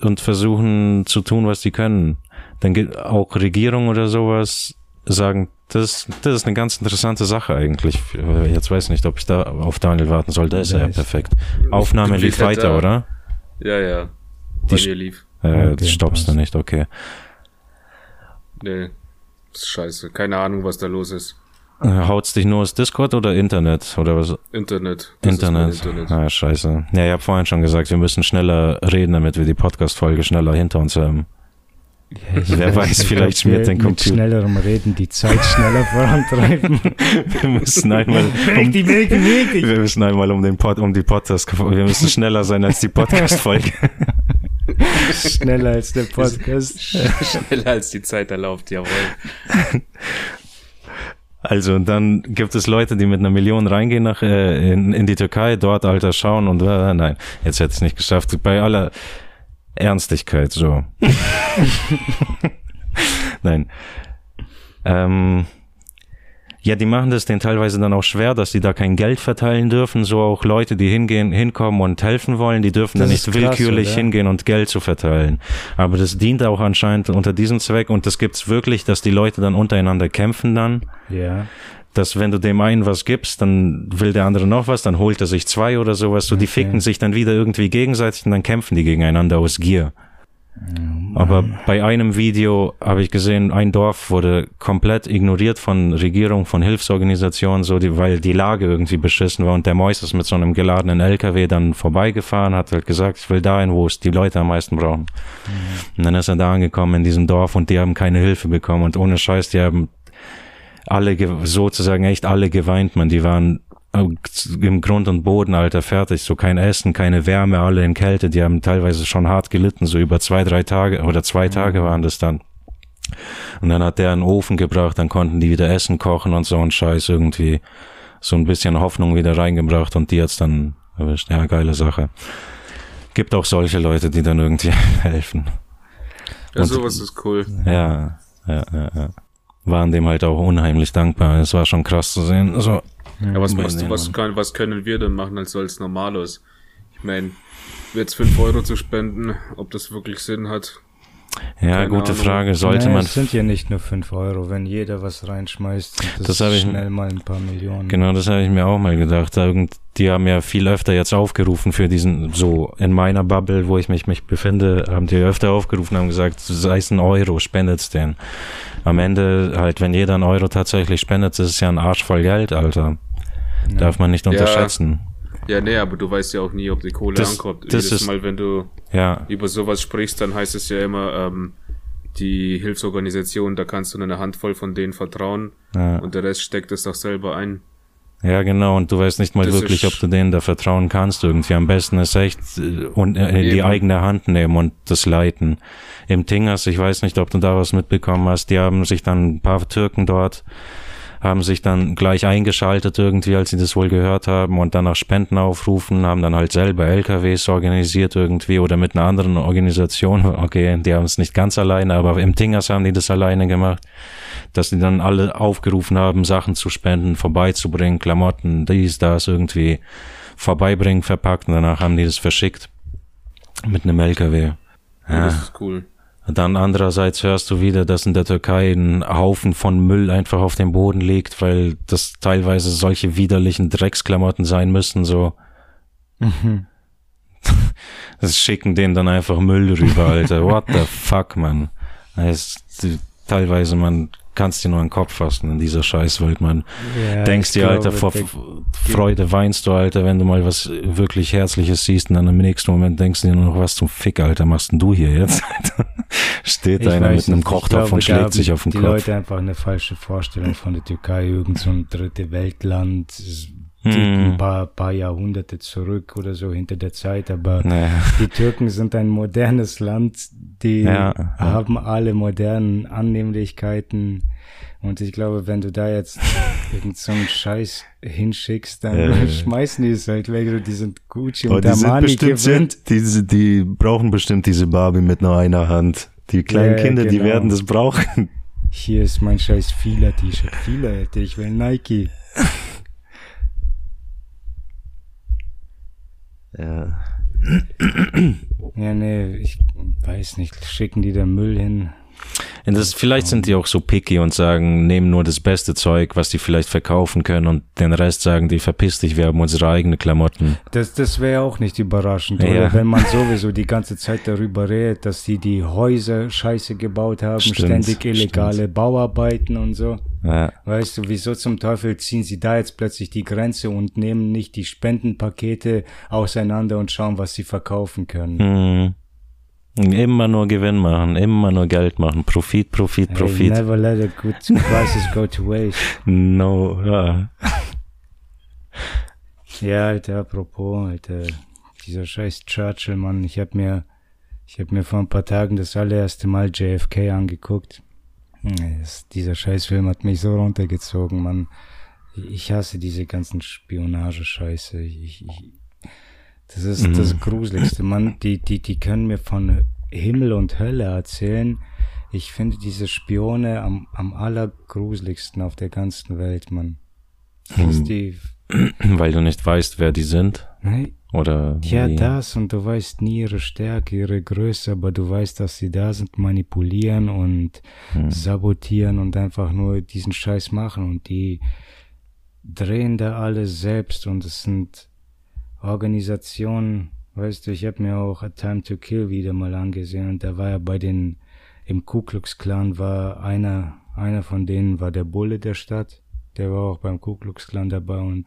und versuchen zu tun, was sie können. Dann gibt auch Regierung oder sowas sagen, das, das ist eine ganz interessante Sache eigentlich. Jetzt weiß ich nicht, ob ich da auf Daniel warten soll. Da ist er ja perfekt. Aufnahme lief weiter, oder? Ja, ja. Die Bei mir lief. Äh, Okay, stoppst du nicht, okay. Nee. Das ist scheiße. Keine Ahnung, was da los ist. Haut's dich nur aus Discord oder Internet? Oder was? Internet. Das Internet. Internet. Ah, scheiße. Ja, ich habe vorhin schon gesagt, wir müssen schneller reden, damit wir die Podcast-Folge schneller hinter uns haben. Ja, Wer weiß, vielleicht schmiert den mit Computer. schnellerem Reden die Zeit schneller vorantreiben. [laughs] Wir müssen einmal [laughs] um, die Weg. wir müssen einmal um den Pod, um die Podcast, wir müssen schneller sein als die Podcast-Folge. [laughs] Schneller als der Podcast. Schneller als die Zeit erlaubt, jawohl. Also, und dann gibt es Leute, die mit einer Million reingehen nach, äh, in, in die Türkei, dort Alter schauen und, äh, nein, jetzt hätte ich es nicht geschafft. Bei aller Ernstigkeit, so. [laughs] nein. Ähm, ja, die machen das denen teilweise dann auch schwer, dass die da kein Geld verteilen dürfen. So auch Leute, die hingehen, hinkommen und helfen wollen, die dürfen Das dann nicht krass, willkürlich oder? hingehen und Geld zu verteilen. Aber das dient auch anscheinend unter diesem Zweck und das gibt's wirklich, dass die Leute dann untereinander kämpfen dann Ja. dass wenn du dem einen was gibst, dann will der andere noch was, dann holt er sich zwei oder sowas. So, die Okay. ficken sich dann wieder irgendwie gegenseitig und dann kämpfen die gegeneinander aus Gier. Aber bei einem Video habe ich gesehen, ein Dorf wurde komplett ignoriert von Regierung, von Hilfsorganisationen, so die, weil die Lage irgendwie beschissen war und der Mois ist mit so einem geladenen LKW dann vorbeigefahren, hat halt gesagt, ich will dahin, wo es die Leute am meisten brauchen. Und dann ist er da angekommen in diesem Dorf und die haben keine Hilfe bekommen und ohne Scheiß, die haben alle ge- sozusagen echt alle geweint, man. Die waren im Grund und Boden, Alter, fertig. So kein Essen, keine Wärme, alle in Kälte. Die haben teilweise schon hart gelitten, so über zwei, drei Tage oder zwei Tage waren das dann. Und dann hat der einen Ofen gebracht, dann konnten die wieder Essen kochen und so ein Scheiß irgendwie so ein bisschen Hoffnung wieder reingebracht und die hat's dann erwischt. Ja, geile Sache. Gibt auch solche Leute, die dann irgendwie [laughs] helfen. Ja, Und- sowas ist cool. Ja, ja, ja, ja. Waren dem halt auch unheimlich dankbar. Es war schon krass zu sehen. So, Ja, was, was, was, kann, was können wir denn machen als als Normalos? Ich meine, jetzt 5 Euro zu spenden, ob das wirklich Sinn hat. ja, Keine gute Ahnung. Frage. Sollte naja, man Es sind ja nicht nur 5 Euro, wenn jeder was reinschmeißt. Das, Das hab ich- schnell mal ein paar Millionen. Genau, das habe ich mir auch mal gedacht. Irgend, die haben ja viel öfter jetzt aufgerufen für diesen, so in meiner Bubble, wo ich mich, mich befinde, haben die öfter aufgerufen, haben gesagt, sei es ein Euro, spendet's den. Am Ende halt, wenn jeder einen Euro tatsächlich spendet, das ist ja ein Arsch voll Geld, Alter. Ja. Darf man nicht unterschätzen. Ja, nee, aber du weißt ja auch nie, ob die Kohle Das- ankommt. das Jedes ist- Mal, wenn du Ja, über sowas sprichst, dann heißt es ja immer, ähm, die Hilfsorganisation, da kannst du nur eine Handvoll von denen vertrauen ja. und der Rest steckt es doch selber ein. Ja, genau, und du weißt nicht mal Das wirklich, ob du denen da vertrauen kannst irgendwie. Am besten ist echt äh, und äh, in die eigene Hand nehmen und das leiten. Im Tingers, ich weiß nicht, ob du da was mitbekommen hast, die haben sich dann ein paar Türken dort haben sich dann gleich eingeschaltet irgendwie, als sie das wohl gehört haben und dann nach Spenden aufrufen, haben dann halt selber LKWs organisiert irgendwie oder mit einer anderen Organisation. [laughs] Okay, die haben es nicht ganz alleine, aber im Tingers haben die das alleine gemacht, dass die dann alle aufgerufen haben, Sachen zu spenden, vorbeizubringen, Klamotten, dies, das irgendwie vorbeibringen, verpackt und danach haben die das verschickt mit einem LKW. Ja. Ja. Das ist cool. Dann andererseits hörst du wieder, dass in der Türkei ein Haufen von Müll einfach auf dem Boden liegt, weil das teilweise solche widerlichen Drecksklamotten sein müssen, so. Mhm. [laughs] Das schicken denen dann einfach Müll rüber, Alter. [laughs] What the fuck, man. Das ist, teilweise, man kannst dir nur den Kopf fassen in dieser Scheißwelt, man. Ja, Denkst dir, Alter, vor Freude weinst du, Alter, wenn du mal was wirklich Herzliches siehst und dann im nächsten Moment denkst du dir nur noch, was zum Fick, Alter, machst denn du hier jetzt? [laughs] Steht Ich einer mit einem Kochtopf und schlägt sich auf den die Kopf. Leute einfach eine falsche Vorstellung von der Türkei, irgend so ein dritte Weltland, Hm. ein paar, paar Jahrhunderte zurück oder so hinter der Zeit, aber Naja. die Türken sind ein modernes Land, die Ja, ja. haben alle modernen Annehmlichkeiten und ich glaube, wenn du da jetzt irgend so einen Scheiß hinschickst, dann Ja. schmeißen die es halt weg, die sind Gucci Oh, und die sind Armani bestimmt, diese, die brauchen bestimmt diese Barbie mit nur einer Hand. Die kleinen Ja, Kinder, die genau. werden das brauchen. Hier ist mein scheiß Fila-T-Shirt. Fila, Alter, ich will Nike. Ja. Ja, nee, ich weiß nicht. Schicken die da Müll hin? Das, vielleicht sind die auch so picky und sagen, nehmen nur das beste Zeug, was die vielleicht verkaufen können und den Rest sagen die, verpiss dich, wir haben unsere eigenen Klamotten. Das, das wäre auch nicht überraschend, Ja. oder? Wenn man sowieso die ganze Zeit darüber redet, dass die die Häuser scheiße gebaut haben, Stimmt, ständig illegale Bauarbeiten und so. Ja. Weißt du, wieso zum Teufel ziehen sie da jetzt plötzlich die Grenze und nehmen nicht die Spendenpakete auseinander und schauen, was sie verkaufen können? Hm. Immer nur Gewinn machen, immer nur Geld machen. Profit, Profit, Profit. never let a good crisis go to waste. [laughs] no, ja. Ja, Alter, apropos, Alter, dieser scheiß Churchill, Mann, ich hab mir, ich hab mir vor ein paar Tagen das allererste Mal JFK angeguckt. Das, dieser Scheißfilm hat mich so runtergezogen, Mann. Ich hasse diese ganzen Spionage-Scheiße. Ich, ich, das ist das Gruseligste, Mann. Die, die, die können mir von Himmel und Hölle erzählen. Ich finde diese Spione am, am allergruseligsten auf der ganzen Welt, Mann. Ist die, [clears throat] Weil du nicht weißt, wer die sind. nee, Oder ja, wie. das und du weißt nie ihre Stärke, ihre Größe, aber du weißt, dass sie da sind, manipulieren und sabotieren und einfach nur diesen Scheiß machen und die drehen da alles selbst und es sind Organisationen, weißt du, ich habe mir auch A Time to Kill wieder mal angesehen. Und da war ja bei den, im Ku Klux Klan war einer, einer von denen war der Bulle der Stadt, der war auch beim Ku Klux Klan dabei und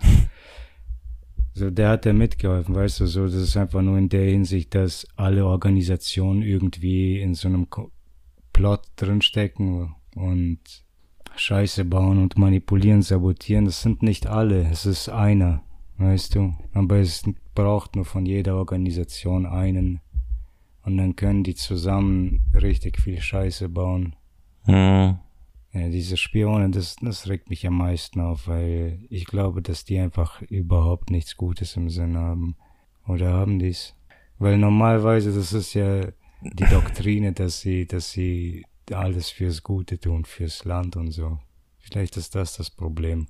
[laughs] so, der hat da mitgeholfen, weißt du, so, das ist einfach nur in der Hinsicht, dass alle Organisationen irgendwie in so einem Ko- Plot drinstecken und Scheiße bauen und manipulieren, sabotieren. Das sind nicht alle, es ist einer, weißt du. Aber es braucht nur von jeder Organisation einen. Und dann können die zusammen richtig viel Scheiße bauen. Hm. Ja, diese Spione, das, das regt mich am meisten auf, weil ich glaube, dass die einfach überhaupt nichts Gutes im Sinn haben. Oder haben die's? Weil normalerweise, das ist ja die Doktrine, dass sie, dass sie alles fürs Gute tun, fürs Land und so. Vielleicht ist das das Problem.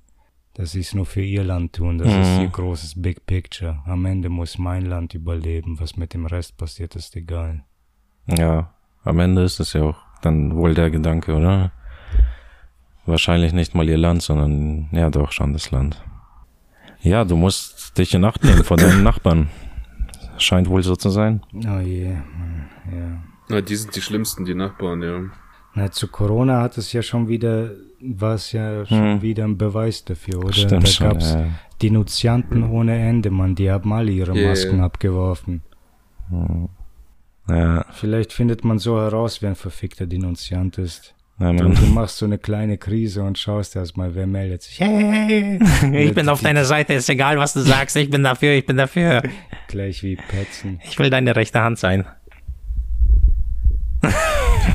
Dass sie es nur für ihr Land tun. Das ist Mhm. ihr großes Big Picture. Am Ende muss mein Land überleben. Was mit dem Rest passiert, ist egal. Ja, am Ende ist es ja auch dann wohl der Gedanke, oder? Wahrscheinlich nicht mal ihr Land, sondern ja doch schon das Land. Ja, du musst dich in Acht nehmen vor [coughs] deinen Nachbarn. Scheint wohl so zu sein. Oh je, Mann, ja. Na, die sind die schlimmsten, die Nachbarn, ja. Na, zu Corona hat es ja schon wieder, war es ja schon Hm. wieder ein Beweis dafür, oder? Stimmt da schon. gab's Ja. Denunzianten ohne Ende, Mann, die haben alle ihre Masken abgeworfen. Ja, Vielleicht findet man so heraus, wer ein verfickter Denunziant ist. ja, du machst so eine kleine Krise und schaust erstmal, wer meldet sich. Hey, [laughs] Ich bin auf deiner Seite, ist egal, was du sagst. Ich bin dafür, ich bin dafür. Gleich wie Petzen. Ich will deine rechte Hand sein.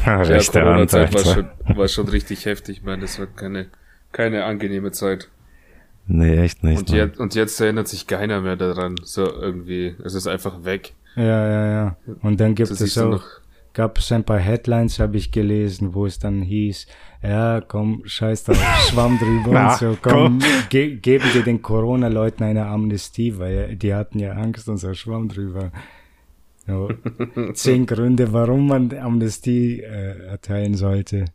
Ja, Rechte Hand, Corona-Zeit war schon, war schon richtig heftig, man. Das war keine, keine angenehme Zeit. Nee, echt nicht. Und jetzt, und jetzt erinnert sich keiner mehr daran. So irgendwie, es ist einfach weg. Ja, ja, ja. Und dann gibt Das es auch, gab es ein paar Headlines, habe ich gelesen, wo es dann hieß, ja, komm, scheiß drauf, [laughs] Schwamm drüber Na, und so, komm, ge geben wir den Corona-Leuten eine Amnestie, weil die hatten ja Angst und so Schwamm drüber. So, [laughs] zehn Gründe, warum man Amnestie äh, erteilen sollte.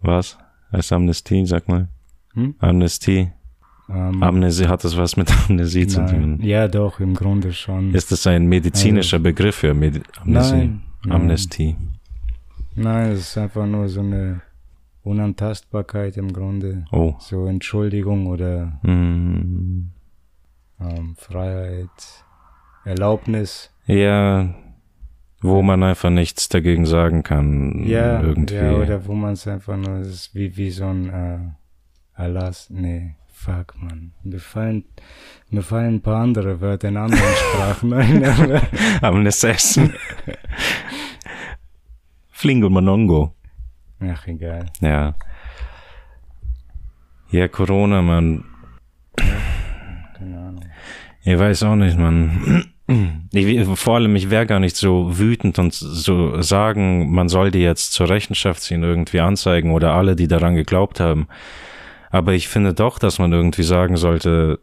Was? Als Amnestie, sag mal. Hm? Amnestie. Ähm, Amnesie hat das was mit [laughs] Amnesie zu nein. tun. Ja, doch, im Grunde schon. Ist das ein medizinischer Begriff für Medi Amnesie? Nein. Amnestie. Nein, es ist einfach nur so eine Unantastbarkeit im Grunde. Oh. So Entschuldigung oder Hm. ähm, Freiheit, Erlaubnis. Ja, wo man einfach nichts dagegen sagen kann. Ja, irgendwie. ja oder wo man es einfach nur, es ist wie, wie so ein äh, Erlass. Nee, fuck, man. Mir fallen, mir fallen ein paar andere Wörter in anderen Sprachen ein. [laughs] aber- Am Essen. Flingo Monongo. Ach, egal. Ja. Ja, Corona, man. Keine Ahnung. Ich weiß auch nicht, man. Ich, vor allem, ich wäre gar nicht so wütend und so sagen, man soll die jetzt zur Rechenschaft ziehen, irgendwie anzeigen oder alle, die daran geglaubt haben. Aber ich finde doch, dass man irgendwie sagen sollte,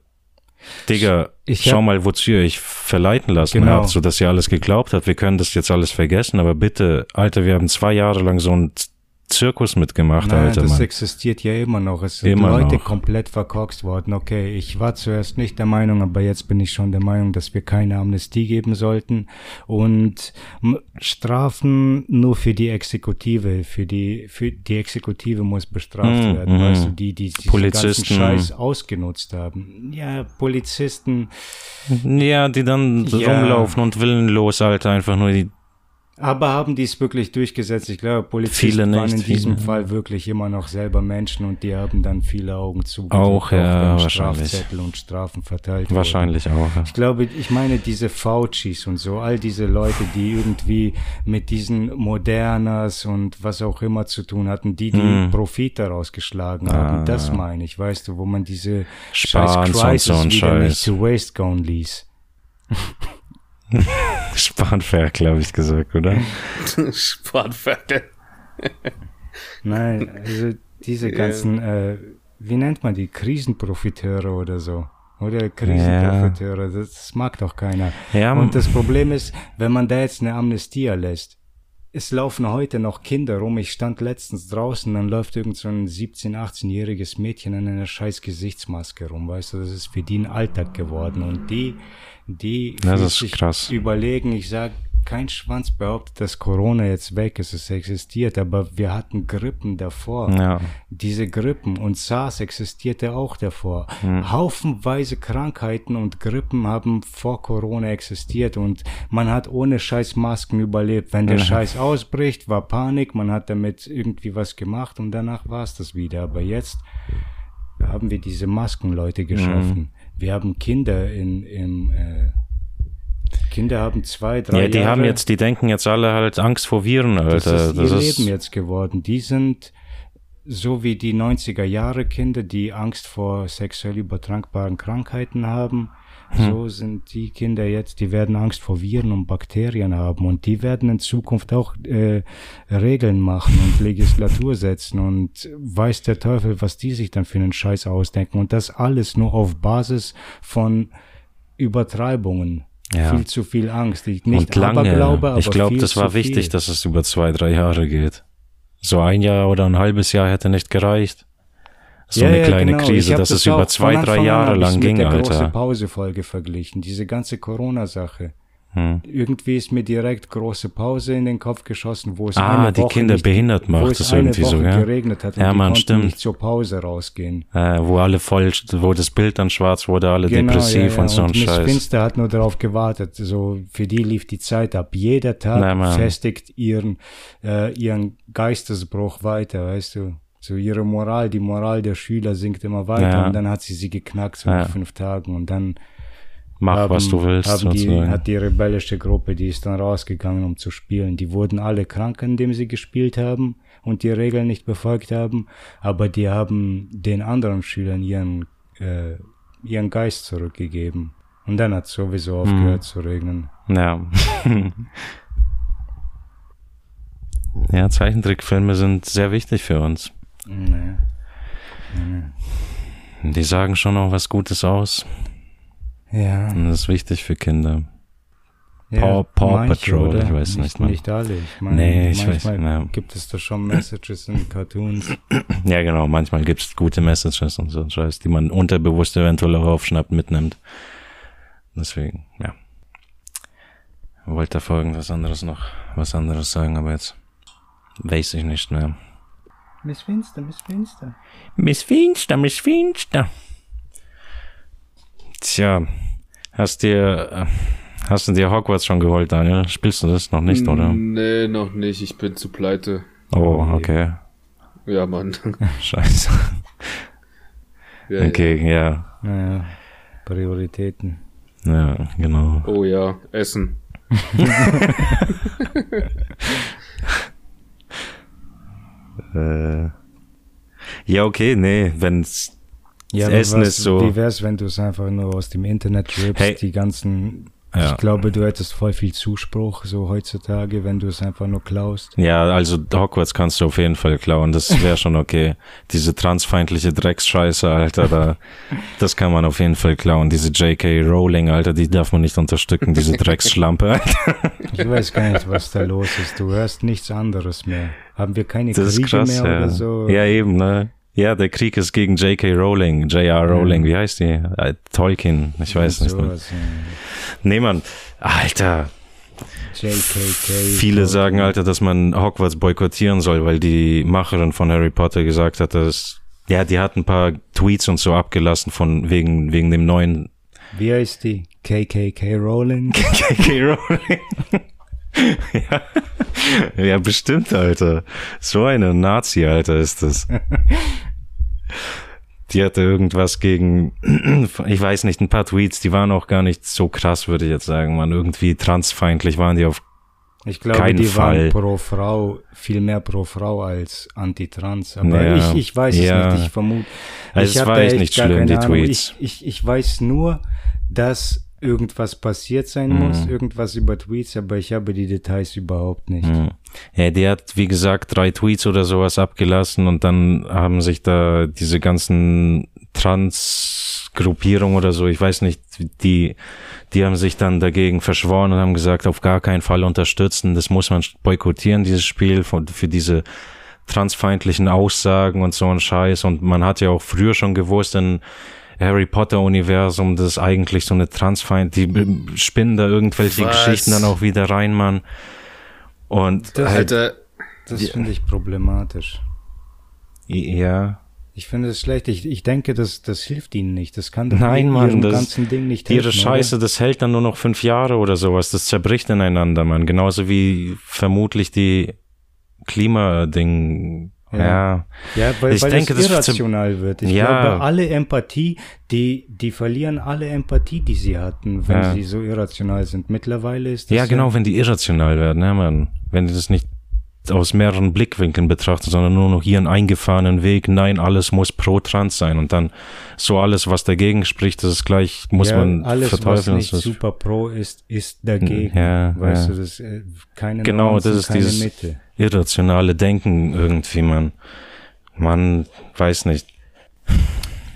Digga, Ich schau mal, wozu ihr euch verleiten lassen Genau. habt, so dass ihr alles geglaubt habt. Wir können das jetzt alles vergessen, aber bitte, Alter, wir haben zwei Jahre lang so einen Z- Zirkus mitgemacht, Nein, Alter, das Mann. existiert ja immer noch. Es sind Immer Leute noch. komplett verkorkst worden. Okay, ich war zuerst nicht der Meinung, aber jetzt bin ich schon der Meinung, dass wir keine Amnestie geben sollten und Strafen nur für die Exekutive, für die für die Exekutive muss bestraft Mm, werden, mm. weißt du, die die diesen Polizisten. ganzen Scheiß ausgenutzt haben. Ja, Polizisten, Ja, die dann Ja. rumlaufen und willenlos, Alter, einfach nur die Aber haben die es wirklich durchgesetzt? Ich glaube, Polizisten Viele waren nicht, in diesem viele. Fall wirklich immer noch selber Menschen und die haben dann viele Augen zugedrückt. Auch, ja, wenn wahrscheinlich. Strafzettel und Strafen verteilt wurden. wahrscheinlich auch. ja. Ich glaube, ich meine diese Faucis und so, all diese Leute, die irgendwie mit diesen Modernas und was auch immer zu tun hatten, die die Hm. Profit daraus geschlagen haben. Ah. Das meine ich, weißt du, wo man diese Spahns scheiß so Crisis ein wieder nicht Scheiß. zu waste gone ließ. [laughs] [laughs] Spanferkel, glaube ich, gesagt, oder? [laughs] Sportferkel. Nein, also diese ganzen, äh, wie nennt man die, Krisenprofiteure oder so. Oder Krisenprofiteure, das, das mag doch keiner. Ja, Und das Problem ist, wenn man da jetzt eine Amnestie erlässt, es laufen heute noch Kinder rum. Ich stand letztens draußen, dann läuft irgend so ein 17-, 18-jähriges Mädchen in einer scheiß Gesichtsmaske rum, weißt du, das ist für die ein Alltag geworden. Und die, die Das ist sich krass. überlegen, ich sag, kein Schwanz behauptet, dass Corona jetzt weg ist, es existiert, aber wir hatten Grippen davor. ja. Diese Grippen und SARS existierte auch davor. Haufenweise Krankheiten und Grippen haben vor Corona existiert und man hat ohne scheiß Masken überlebt. Wenn der Ja. Scheiß ausbricht, war Panik, man hat damit irgendwie was gemacht und danach war es das wieder. Aber jetzt haben wir diese Maskenleute geschaffen. Wir haben Kinder in, im, äh, Kinder haben zwei, drei Ja, die Jahre. haben jetzt, die denken jetzt alle halt Angst vor Viren, Alter. Das ist ihr Das ist, Leben jetzt geworden. Die sind so wie die 90er Jahre Kinder, die Angst vor sexuell übertragbaren Krankheiten haben. Hm. So sind die Kinder jetzt, die werden Angst vor Viren und Bakterien haben und die werden in Zukunft auch äh, Regeln machen und [laughs] Legislatur setzen und weiß der Teufel, was die sich dann für einen Scheiß ausdenken und das alles nur auf Basis von Übertreibungen. Ja. Viel zu viel Angst. Ich, nicht und lange. Aberglaube, aber ich glaube, viel das war viel. wichtig, dass es über zwei, drei Jahre geht. So ein Jahr oder ein halbes Jahr hätte nicht gereicht. So Ja, eine ja, kleine genau. Krise, dass das es über zwei, drei Jahre lang mit ging, der große Alter. Pause-Folge verglichen, diese ganze Corona-Sache. Hm. Irgendwie ist mir direkt große Pause in den Kopf geschossen, wo es Ah, eine die Woche Kinder nicht, behindert wo macht es das eine irgendwie Woche so, ja? geregnet hat und Ja, konnten stimmt. nicht zur Pause rausgehen. Äh, wo alle voll, wo das Bild dann schwarz wurde, alle depressiv Genau, ja, ja. und so ein Miss Scheiß. Finster hat nur darauf gewartet. So für die lief die Zeit ab. Jeder Tag Na, festigt ihren äh, ihren Geistesbruch weiter, weißt du. So ihre Moral, die Moral der Schüler sinkt immer weiter Ja. und dann hat sie sie geknackt so Ja. nach fünf Tagen und dann Mach, haben, was du willst, haben die, sozusagen. hat die rebellische Gruppe, die ist dann rausgegangen, um zu spielen. Die wurden alle krank, indem sie gespielt haben und die Regeln nicht befolgt haben, aber die haben den anderen Schülern ihren, äh, ihren Geist zurückgegeben. Und dann hat sowieso Hm. aufgehört zu regnen. Ja. [laughs] ja, Zeichentrickfilme sind sehr wichtig für uns. Nee. Die sagen schon auch was Gutes aus. Ja. Und das ist wichtig für Kinder. ja Paw- Paw manche, Patrol, oder? ich weiß nicht, nicht. Nicht alle. Ich meine, Nee, ich weiß, manchmal ja. gibt es da schon Messages in Cartoons. [clears throat] Ja, genau. Manchmal gibt's gute Messages und so Scheiß, die man unterbewusst eventuell auch aufschnappt, mitnimmt. Deswegen, ja. Wollte davor irgendwas anderes noch, was anderes sagen, aber jetzt weiß ich nicht mehr. Miss Finster, Miss Finster. Miss Finster, Miss Finster. Tja, hast dir, äh, hast du dir Hogwarts schon geholt, Daniel? Spielst du das noch nicht, oder? Nee, noch nicht. Ich bin zu pleite. Oh, okay. Ja, Mann. [laughs] Scheiße. [laughs] Ja, Okay, ja. Naja, Prioritäten. Ja, genau. Ja. Oh ja, Essen. [laughs] Äh, ja, okay, nee, wenn's Ja, Essen was, ist so- Wie wär's, wenn du es einfach nur aus dem Internet rippst, Hey. die ganzen. Ja. Ich glaube, du hättest voll viel Zuspruch so heutzutage, wenn du es einfach nur klaust. Ja, also Hogwarts kannst du auf jeden Fall klauen, das wäre schon okay. [laughs] Diese transfeindliche Drecksscheiße, Alter, da, das kann man auf jeden Fall klauen. Diese J.K. Rowling, Alter, die darf man nicht unterstücken, diese [laughs] Drecksschlampe. Alter. Ich weiß gar nicht, was da los ist. Du hörst nichts anderes mehr. Haben wir keine Das Kriege krass, mehr ja. oder so? Ja, eben, ne? Ja, der Krieg ist gegen J.K. Rowling, J.R. Rowling, wie heißt die? Äh, Tolkien, ich weiß nicht. Ne? Nee, Mann, Alter, JKK. Viele sagen, Alter, dass man Hogwarts boykottieren soll, weil die Macherin von Harry Potter gesagt hat, dass ja, die hat ein paar Tweets und so abgelassen von wegen wegen dem neuen Wie heißt die? KKK Rowling? [laughs] J.K. Rowling. Ja. ja, bestimmt, Alter. So eine Nazi, Alter, ist das. Die hatte irgendwas gegen, ich weiß nicht, ein paar Tweets, die waren auch gar nicht so krass, würde ich jetzt sagen, man. Irgendwie transfeindlich waren die auf Ich glaube, Keinen die Fall. waren pro Frau, viel mehr pro Frau als anti-trans. Aber Ja. ich, ich weiß Ja. es nicht, ich vermute. Also es hab war echt nicht schlimm, die Ahnung. Tweets. Ich, ich, ich weiß nur, dass irgendwas passiert sein Mhm. muss, irgendwas über Tweets, aber ich habe die Details überhaupt nicht. Hm. Ja, die hat, wie gesagt, drei Tweets oder sowas abgelassen und dann haben sich da diese ganzen Trans-Gruppierungen oder so, ich weiß nicht, die, die haben sich dann dagegen verschworen und haben gesagt, auf gar keinen Fall unterstützen, das muss man boykottieren, dieses Spiel, von, für diese transfeindlichen Aussagen und so ein Scheiß. Und man hat ja auch früher schon gewusst, in Harry Potter Universum, das ist eigentlich so eine Transfeind, die spinnen da irgendwelche Was? Geschichten dann auch wieder rein, Mann. Und Das- halt, Alter, Das finde ich problematisch. ja, Ich finde es schlecht. Ich, ich denke, das, das hilft ihnen nicht. Das kann doch Nein, ihrem Mann, das- ganzen Ding nicht ihre helfen, Scheiße, das hält dann nur noch fünf Jahre oder sowas. Das zerbricht ineinander, Mann. Genauso wie vermutlich die Klimading. Ja. Ja. Weil, Ich weil denke, es das- irrational wird. Ich Ja. glaube, alle Empathie, die, die verlieren alle Empathie, die sie hatten, wenn Ja. sie so irrational sind. Mittlerweile ist das Ja, genau, wenn die irrational werden, ja, Mann. Wenn die das nicht aus mehreren Blickwinkeln betrachten, sondern nur noch ihren eingefahrenen Weg. Nein, alles muss pro Trans sein. Und dann so alles, was dagegen spricht, das ist gleich, muss ja, man alles, was verteufeln. nicht Das ist- super pro ist, ist dagegen. Ja, weißt ja. du, das äh, keine Genau, Nuancen, das ist keine dieses Mitte. irrationale Denken irgendwie, man. Man weiß nicht.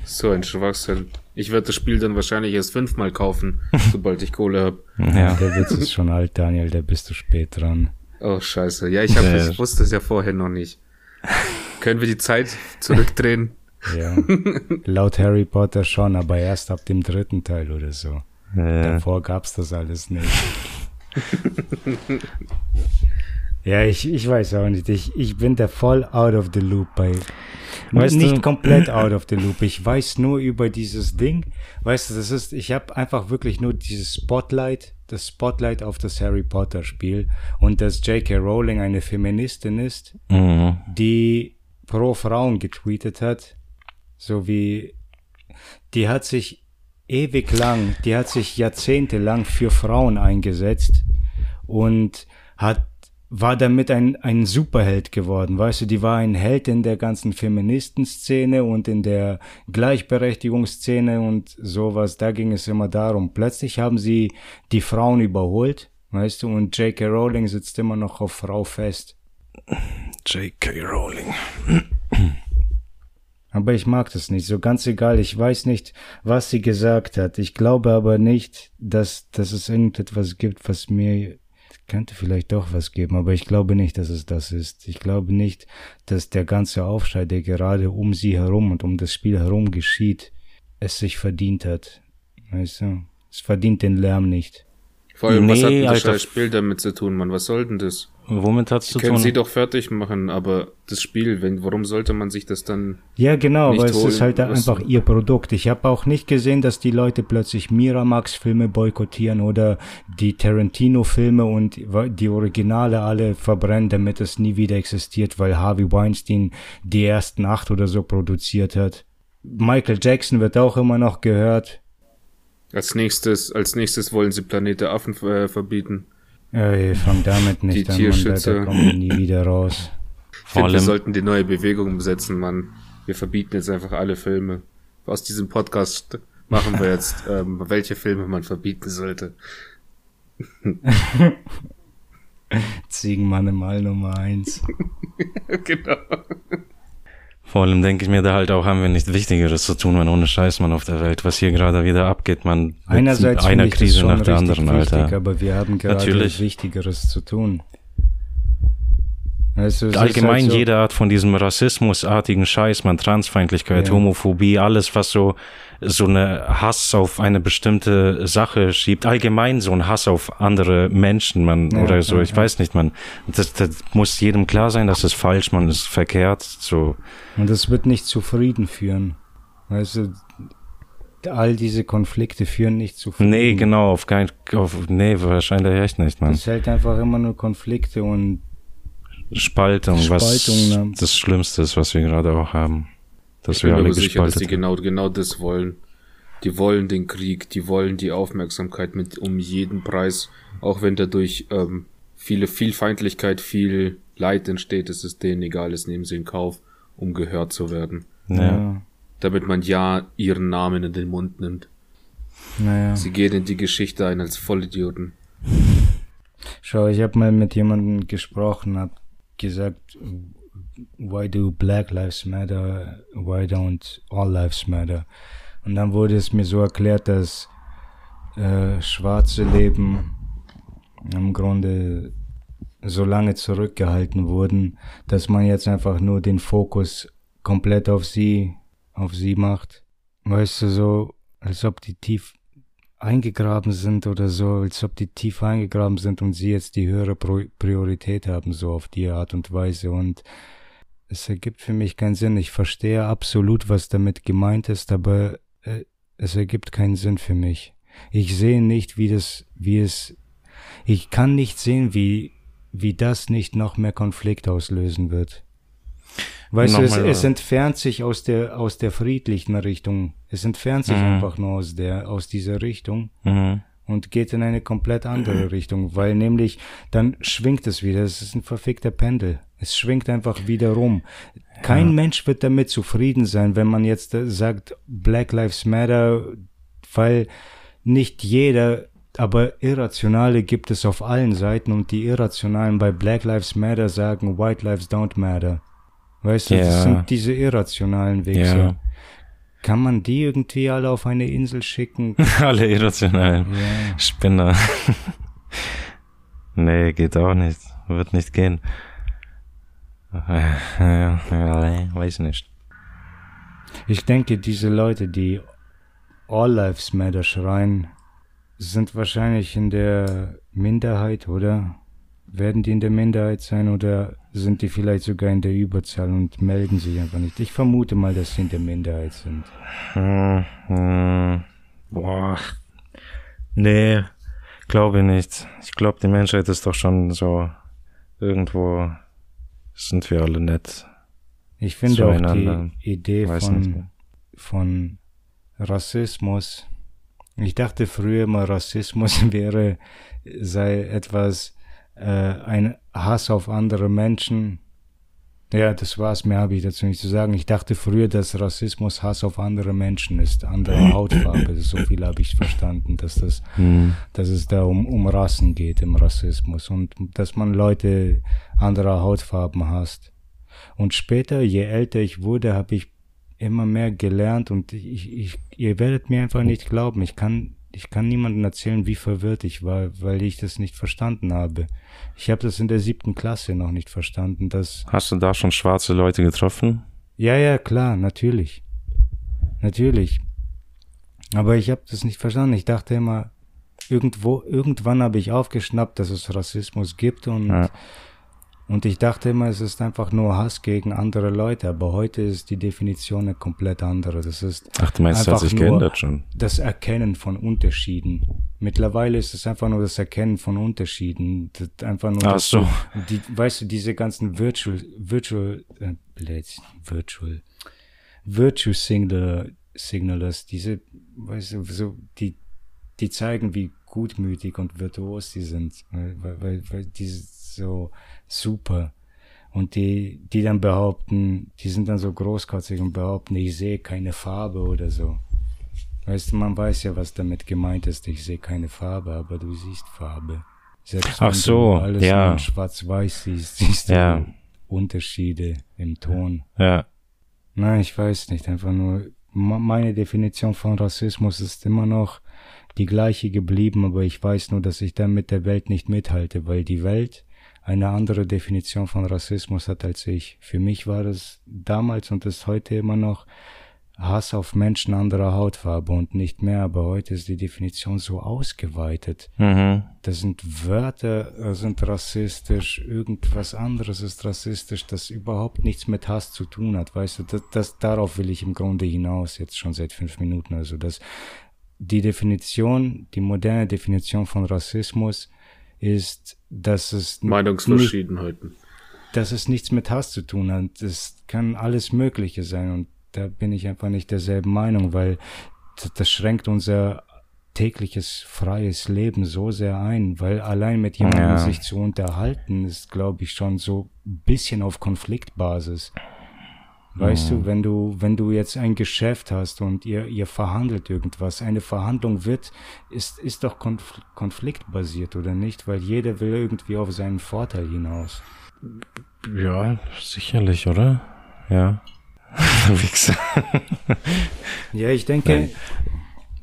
so ein Schwachsinn. Ich werde das Spiel dann wahrscheinlich erst fünfmal kaufen, [laughs] sobald ich Kohle habe. Ja. Der Witz ist schon alt, Daniel, da bist du spät dran. Oh, scheiße. Ja, ich, hab, Ja. ich wusste es ja vorher noch nicht. Können wir die Zeit zurückdrehen? Ja. Laut Harry Potter schon, aber erst ab dem dritten Teil oder so. Äh, Davor gab's das alles nicht. [laughs] ja, ich, ich weiß auch nicht. Ich, ich bin da voll out of the loop bei. Weißt nicht du- komplett [laughs] out of the loop. Ich weiß nur über dieses Ding. Weißt du, das ist, ich habe einfach wirklich nur dieses Spotlight, das Spotlight auf das Harry Potter Spiel und dass J.K. Rowling eine Feministin ist, mhm. die pro Frauen getweetet hat, so wie die hat sich ewig lang, die hat sich jahrzehntelang für Frauen eingesetzt und hat war damit ein, ein Superheld geworden, weißt du, die war ein Held in der ganzen Feministenszene und in der Gleichberechtigungsszene und sowas, da ging es immer darum. Plötzlich haben sie die Frauen überholt, weißt du, und J.K. Rowling sitzt immer noch auf Frau fest. J.K. Rowling. Aber ich mag das nicht. So ganz egal. Ich weiß nicht, was sie gesagt hat. Ich glaube aber nicht, dass, dass es irgendetwas gibt, was mir könnte vielleicht doch was geben, aber ich glaube nicht, dass es das ist. Ich glaube nicht, dass der ganze Aufschrei, der gerade um sie herum und um das Spiel herum geschieht, es sich verdient hat. Weißt du? Es verdient den Lärm nicht. Vor allem, was Nee, hat denn das Alter. scheiß Spiel damit zu tun, Mann? Was soll denn das? Womit hat's zu Können tun? sie doch fertig machen, aber das Spiel, wenn, warum sollte man sich das dann Ja, genau, nicht weil es ist halt einfach ihr Produkt. Ich habe auch nicht gesehen, dass die Leute plötzlich Miramax-Filme boykottieren oder die Tarantino-Filme und die Originale alle verbrennen, damit es nie wieder existiert, weil Harvey Weinstein die ersten acht oder so produziert hat. Michael Jackson wird auch immer noch gehört. als nächstes, als nächstes wollen sie Planet der Affen äh, verbieten? Ey, fang damit nicht Die an, Mann, da, Tierschützer. da kommen wir nie wieder raus. Ich finde, wir sollten die neue Bewegung besetzen, Mann. Wir verbieten jetzt einfach alle Filme. Aus diesem Podcast machen wir jetzt, [laughs] ähm, welche Filme man verbieten sollte. [laughs] Ziegenmann im All Nummer eins. [laughs] genau. Vor allem denke ich mir da halt auch, haben wir nichts Wichtigeres zu tun, man ohne Scheiß, man auf der Welt, was hier gerade wieder abgeht, man Einerseits einer Krise nach der anderen, wichtig, Alter. aber wir haben gerade Natürlich. Wichtigeres zu tun. Also, es Allgemein halt so, jede Art von diesem rassismusartigen Scheiß, man Transfeindlichkeit, Ja. Homophobie, alles was so so eine Hass auf eine bestimmte Sache schiebt, allgemein so ein Hass auf andere Menschen, man Ja, oder so, ja, ich weiß nicht, man das, das muss jedem klar sein, das ist falsch, man ist verkehrt, so Und das wird nicht zu Frieden führen. Weißt du, all diese Konflikte führen nicht zu Frieden. nee, genau, auf kein auf nee, wahrscheinlich echt nicht, man. Das hält einfach immer nur Konflikte und Spaltung, was Spaltung, ne? das Schlimmste ist, was wir gerade auch haben. Dass Ich wir bin alle aber sicher, dass die genau, genau das wollen. Die wollen den Krieg, die wollen die Aufmerksamkeit mit um jeden Preis, auch wenn dadurch ähm, viele, viel Feindlichkeit, viel Leid entsteht, ist es denen egal, es nehmen sie in Kauf, um gehört zu werden. Ja. Damit man ja ihren Namen in den Mund nimmt. Naja. Sie gehen in die Geschichte ein als Vollidioten. Schau, ich habe mal mit jemandem gesprochen, hab gesagt, why do Black Lives Matter, why don't all lives matter? Und dann wurde es mir so erklärt, dass äh, schwarze Leben im Grunde so lange zurückgehalten wurden, dass man jetzt einfach nur den Fokus komplett auf sie, auf sie macht. Weißt du, so, als ob die tief eingegraben sind oder so, als ob die tief eingegraben sind und sie jetzt die höhere Priorität haben, so auf die Art und Weise. Und es ergibt für mich keinen Sinn. Ich verstehe absolut, was damit gemeint ist, aber äh, es ergibt keinen Sinn für mich. Ich sehe nicht, wie das, wie es, ich kann nicht sehen, wie, wie das nicht noch mehr Konflikt auslösen wird. Weißt du, es, Nochmal, es äh, entfernt sich aus der, aus der friedlichen Richtung. Es entfernt sich Mhm. einfach nur aus der, aus dieser Richtung Mhm. und geht in eine komplett andere Richtung, weil nämlich dann schwingt es wieder. Es ist ein verfickter Pendel. Es schwingt einfach wieder rum. Kein Mensch wird damit zufrieden sein, wenn man jetzt äh, sagt, Black Lives Matter, weil nicht jeder, aber Irrationale gibt es auf allen Seiten und die Irrationalen bei Black Lives Matter sagen, White Lives don't matter. Weißt du, das Ja. sind diese irrationalen Wichser. Ja. Kann man die irgendwie alle auf eine Insel schicken? [laughs] Alle irrationalen Ja. Spinner. [laughs] nee, geht auch nicht. Wird nicht gehen. Ja, weiß nicht. Ich denke, diese Leute, die All Lives Matter schreien, sind wahrscheinlich in der Minderheit, oder? Werden die in der Minderheit sein oder sind die vielleicht sogar in der Überzahl und melden sich einfach nicht? Ich vermute mal, dass sie in der Minderheit sind. Hm, hm, boah. Nee, glaube nicht. Ich glaube, die Menschheit ist doch schon so irgendwo sind wir alle nett. Ich finde auch die Idee Weiß von, von Rassismus. Ich dachte früher mal, Rassismus [laughs] wäre, sei etwas, äh, ein Hass auf andere Menschen. Ja, das war's, mehr habe ich dazu nicht zu sagen. Ich dachte früher, dass Rassismus Hass auf andere Menschen ist, andere [coughs] Hautfarbe. So viel habe ich verstanden, dass das Hm. dass es da um, um Rassen geht im Rassismus und dass man Leute anderer Hautfarben hasst. Und später, je älter ich wurde, habe ich immer mehr gelernt und ich, ich, ihr werdet mir einfach nicht glauben. Ich kann, ich kann niemandem erzählen, wie verwirrt ich war, weil ich das nicht verstanden habe. Ich habe das in der siebten Klasse noch nicht verstanden, dass Hast du da schon schwarze Leute getroffen? ja, ja, klar, natürlich. Natürlich. Aber ich habe das nicht verstanden. Ich dachte immer, irgendwo, irgendwann habe ich aufgeschnappt, dass es Rassismus gibt und Ja. Und ich dachte immer, es ist einfach nur Hass gegen andere Leute, aber heute ist die Definition eine komplett andere. Das ist Ach, du meinst, es hat einfach sich nur geändert schon. das Erkennen von Unterschieden. Mittlerweile ist es einfach nur das Erkennen von Unterschieden. Das einfach nur, Ach so. die, weißt du, diese ganzen Virtual, Virtual, äh, Virtual, Virtue Signaler, Signalers, diese, weißt du, so, die, die zeigen, wie gutmütig und virtuos die sind, weil, weil, weil, weil die sind so super. Und die, die dann behaupten, die sind dann so großkotzig und behaupten, ich sehe keine Farbe oder so. Weißt du, man weiß ja, was damit gemeint ist. Ich sehe keine Farbe, aber du siehst Farbe. Selbst Ach wenn so, du alles ja. schwarz-weiß siehst, [laughs] siehst du Ja. Unterschiede im Ton. Ja. Nein, ich weiß nicht. Einfach nur, me- meine Definition von Rassismus ist immer noch die gleiche geblieben, aber ich weiß nur, dass ich dann mit der Welt nicht mithalte, weil die Welt eine andere Definition von Rassismus hat als ich. Für mich war es damals und ist heute immer noch Hass auf Menschen anderer Hautfarbe und nicht mehr, aber heute ist die Definition so ausgeweitet. Mhm. Das sind Wörter, sind rassistisch, irgendwas anderes ist rassistisch, das überhaupt nichts mit Hass zu tun hat, weißt du, das, das, darauf will ich im Grunde hinaus, jetzt schon seit fünf Minuten, also dass die Definition, die moderne Definition von Rassismus ist, dass es nicht, Meinungsverschiedenheiten. dass es nichts mit Hass zu tun hat. Es kann alles Mögliche sein und da bin ich einfach nicht derselben Meinung, weil das, das schränkt unser tägliches freies Leben so sehr ein, weil allein mit jemandem Ja. sich zu unterhalten ist, glaube ich, schon so ein bisschen auf Konfliktbasis. Weißt du, wenn du, wenn du jetzt ein Geschäft hast und ihr, ihr verhandelt irgendwas, eine Verhandlung wird, ist, ist doch konf konfliktbasiert oder nicht? Weil jeder will irgendwie auf seinen Vorteil hinaus. Ja, sicherlich, oder? Ja. [laughs] Wichser. Ja, ich denke,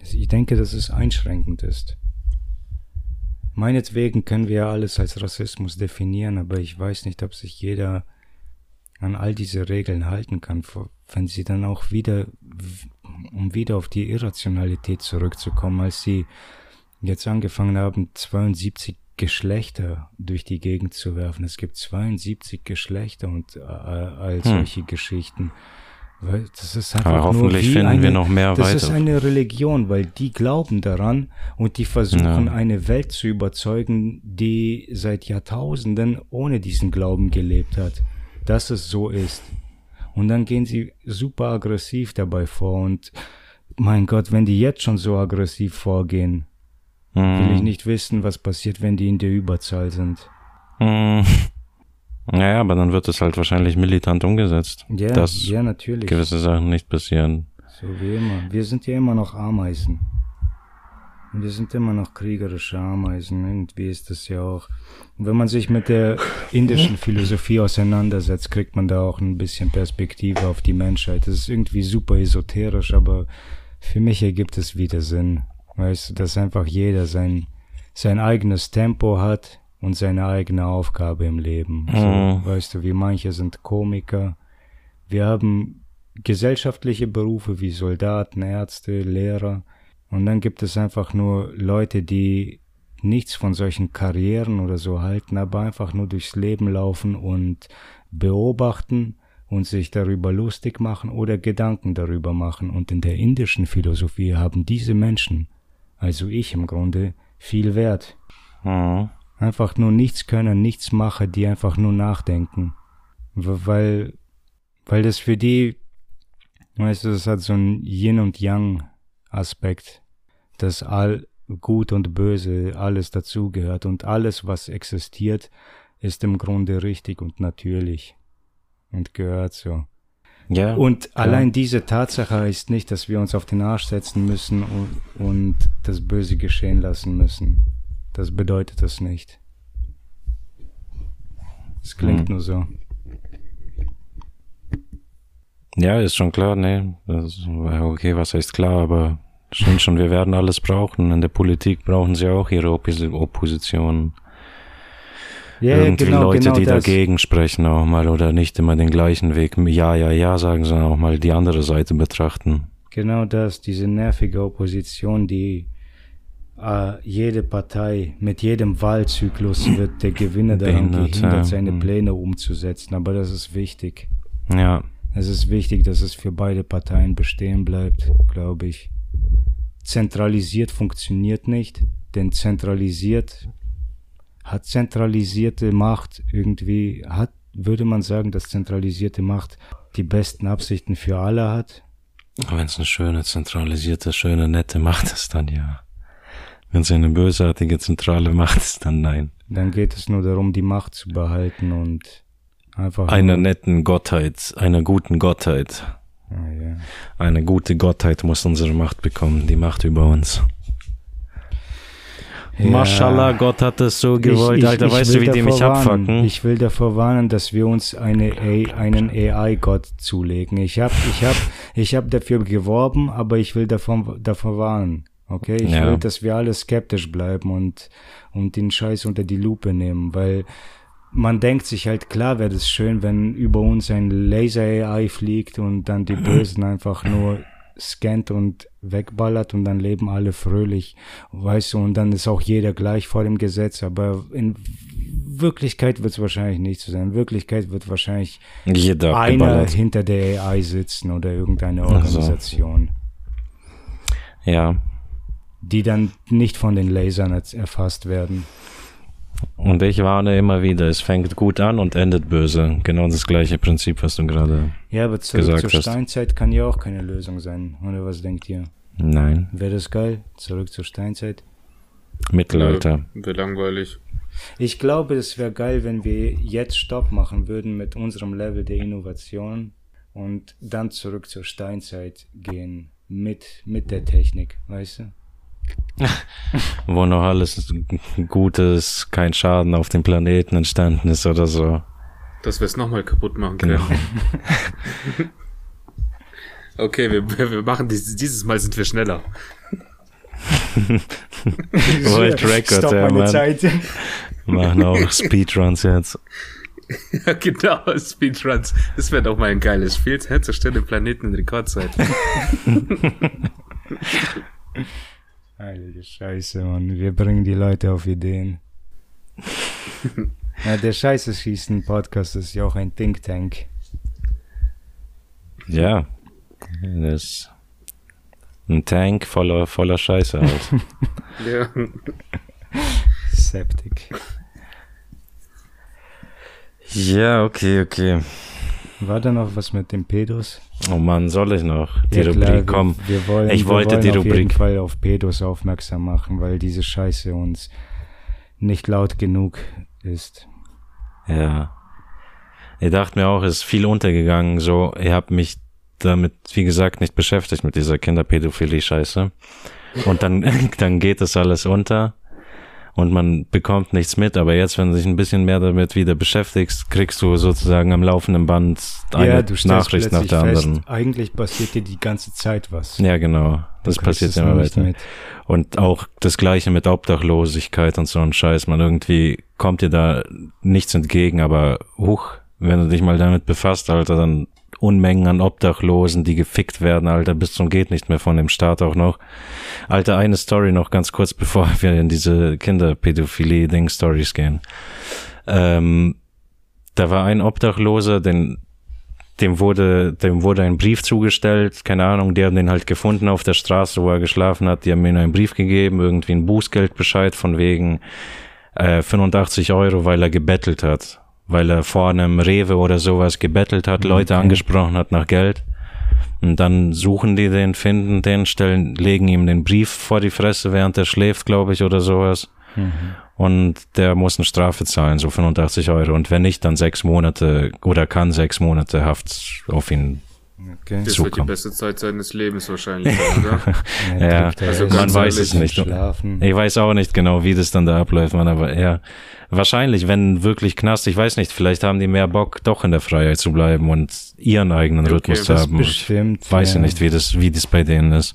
ich denke, dass es einschränkend ist. Meinetwegen können wir ja alles als Rassismus definieren, aber ich weiß nicht, ob sich jeder an all diese Regeln halten kann, wenn sie dann auch wieder, um wieder auf die Irrationalität zurückzukommen, als sie jetzt angefangen haben, 72 Geschlechter durch die Gegend zu werfen. Es gibt 72 Geschlechter und äh, all Hm. solche Geschichten. Weil das ist einfach Aber nur hoffentlich wie finden eine, wir noch mehr Das ist weiter. eine Religion, weil die glauben daran und die versuchen Ja. eine Welt zu überzeugen, die seit Jahrtausenden ohne diesen Glauben gelebt hat, dass es so ist. Und dann gehen sie super aggressiv dabei vor und mein Gott, wenn die jetzt schon so aggressiv vorgehen, will ich Mhm. nicht wissen, was passiert, wenn die in der Überzahl sind. Mhm. Naja, aber dann wird es halt wahrscheinlich militant umgesetzt. Ja, dass ja, natürlich. gewisse Sachen nicht passieren. So wie immer. Wir sind ja immer noch Ameisen. Und wir sind immer noch kriegerische Ameisen. Irgendwie ist das ja auch. Und wenn man sich mit der indischen Philosophie auseinandersetzt, kriegt man da auch ein bisschen Perspektive auf die Menschheit. Das ist irgendwie super esoterisch, aber für mich ergibt es wieder Sinn. Weißt du, dass einfach jeder sein, sein eigenes Tempo hat und seine eigene Aufgabe im Leben. So, Mhm. weißt du, wie manche sind Komiker. Wir haben gesellschaftliche Berufe wie Soldaten, Ärzte, Lehrer. Und dann gibt es einfach nur Leute, die nichts von solchen Karrieren oder so halten, aber einfach nur durchs Leben laufen und beobachten und sich darüber lustig machen oder Gedanken darüber machen. Und in der indischen Philosophie haben diese Menschen, also ich im Grunde, viel Wert. Mhm. Einfach nur nichts können, nichts machen, die einfach nur nachdenken. Weil, weil das für die, weißt du, das hat so ein Yin und Yang Aspekt, dass all Gut und Böse alles dazugehört und alles, was existiert, ist im Grunde richtig und natürlich und gehört so. Ja. Und allein diese Tatsache heißt nicht, dass wir uns auf den Arsch setzen müssen und, und das Böse geschehen lassen müssen. Das bedeutet das nicht. Es klingt Hm. nur so. Ja, ist schon klar, ne. Okay, was heißt klar, aber stimmt schon, wir werden alles brauchen. In der Politik brauchen sie auch ihre Oppos Opposition. Ja, Irgendwie genau, Leute, genau die das. dagegen sprechen auch mal oder nicht immer den gleichen Weg ja, ja, ja sagen, sondern auch mal die andere Seite betrachten. Genau das, diese nervige Opposition, die äh, jede Partei mit jedem Wahlzyklus wird der Gewinner daran Behindert, gehindert, ja. seine Mhm. Pläne umzusetzen. Aber das ist wichtig. Ja. Es ist wichtig, dass es für beide Parteien bestehen bleibt, glaube ich. Zentralisiert funktioniert nicht, denn zentralisiert hat zentralisierte Macht irgendwie, hat, würde man sagen, dass zentralisierte Macht die besten Absichten für alle hat? Wenn es eine schöne, zentralisierte, schöne, nette Macht ist, dann ja. Wenn es eine bösartige, zentrale Macht ist, dann nein. Dann geht es nur darum, die Macht zu behalten und einfach. Einer netten Gottheit, einer guten Gottheit. Ah, ja. Eine gute Gottheit muss unsere Macht bekommen, die Macht über uns. Ja. Mashallah, Gott hat es so gewollt. Alter, weißt du, wie die mich warnen. abfacken? Ich will davor warnen, dass wir uns eine A, einen AI-Gott zulegen. Ich habe ich hab, ich hab dafür geworben, aber ich will davon, davor warnen. Okay, ich Ja. will, dass wir alle skeptisch bleiben und, und den Scheiß unter die Lupe nehmen, weil man denkt sich halt, klar wäre das schön, wenn über uns ein Laser-AI fliegt und dann die Bösen einfach nur scannt und wegballert und dann leben alle fröhlich, weißt du, und dann ist auch jeder gleich vor dem Gesetz, aber in Wirklichkeit wird es wahrscheinlich nicht so sein. In Wirklichkeit wird wahrscheinlich Jeder einer abgeballert. hinter der AI sitzen oder irgendeine. Organisation, Ja. die dann nicht von den Lasern erfasst werden. Und ich warne immer wieder, es fängt gut an und endet böse. Genau das gleiche Prinzip, was du gerade. Ja, aber zurück Gesagt zur hast. Steinzeit kann ja auch keine Lösung sein. Oder was denkt ihr? Nein. Wäre das geil? Zurück zur Steinzeit? Mittelalter. Wäre langweilig. Ich glaube, es wäre geil, wenn wir jetzt Stopp machen würden mit unserem Level der Innovation und dann zurück zur Steinzeit gehen mit, mit der Technik, weißt du? [laughs] Wo noch alles Gutes, kein Schaden auf dem Planeten entstanden ist oder so. Dass wir es nochmal kaputt machen Genau. können. [laughs] okay, wir, wir wir machen dies, dieses Mal sind wir schneller. [laughs] World Record, Stopp ja, meine Mann. Zeit. Machen auch Speedruns jetzt. Ja, genau, Speedruns. Das wäre doch mal ein geiles Spiel. Herzustellen Planeten in Rekordzeit. Heilige Scheiße, Mann. Wir bringen die Leute auf Ideen. [laughs] ja, der Scheiße schießen Podcast ist ja auch ein Think Tank. Ja. Das ist ein Tank voller, voller Scheiße halt. [laughs] ja. Septic. ja, okay, okay. War da noch was mit dem Pedos? Oh Mann, soll ich noch? Die Ja, klar, Rubrik, komm. Wir, wir wollen, Ich wir wollte wollen die auf jeden Rubrik. Fall auf Pedos aufmerksam machen, weil diese Scheiße uns nicht laut genug ist. Ja. Ich dachte mir auch, es ist viel untergegangen, so, ich habe mich damit, wie gesagt, nicht beschäftigt mit dieser Kinderpädophilie-Scheiße. Und dann, [laughs] dann geht das alles unter und man bekommt nichts mit, aber jetzt, wenn du dich ein bisschen mehr damit wieder beschäftigst, kriegst du sozusagen am laufenden Band eine ja, Nachricht nach der fest, anderen. eigentlich passiert dir die ganze Zeit was. Ja, genau. Das passiert immer weiter. mit. Und auch das gleiche mit Obdachlosigkeit und so ein Scheiß. Man irgendwie kommt dir da nichts entgegen, aber huch, wenn du dich mal damit befasst, Alter, dann Unmengen an Obdachlosen, die gefickt werden, Alter, bis zum geht nicht mehr von dem Staat auch noch. Alter, eine Story noch ganz kurz, bevor [laughs] wir in diese Kinderpädophilie-Ding-Stories gehen. Ähm, da war ein Obdachloser, den dem wurde, dem wurde ein Brief zugestellt, keine Ahnung, die haben den halt gefunden auf der Straße, wo er geschlafen hat, die haben ihm einen Brief gegeben, irgendwie ein Bußgeldbescheid von wegen äh, 85 Euro, weil er gebettelt hat, weil er vor einem Rewe oder sowas gebettelt hat, Leute Okay. angesprochen hat nach Geld. Und dann suchen die den, finden den, stellen, legen ihm den Brief vor die Fresse, während er schläft, glaube ich, oder sowas. Mhm. Und der muss eine Strafe zahlen, so 85 Euro. Und wenn nicht, dann sechs Monate oder kann sechs Monate Haft auf ihn. Okay. Das Zukommen. wird die beste Zeit seines Lebens wahrscheinlich, oder? [laughs] Ja, also man weiß es nicht. Schlafen. Ich weiß auch nicht genau, wie das dann da abläuft, man, aber ja, wahrscheinlich, wenn wirklich Knast, ich weiß nicht, vielleicht haben die mehr Bock, doch in der Freiheit zu bleiben und ihren eigenen Okay, Rhythmus zu haben. Ich Bestimmt. weiß ja ja nicht, wie das, wie das bei denen ist.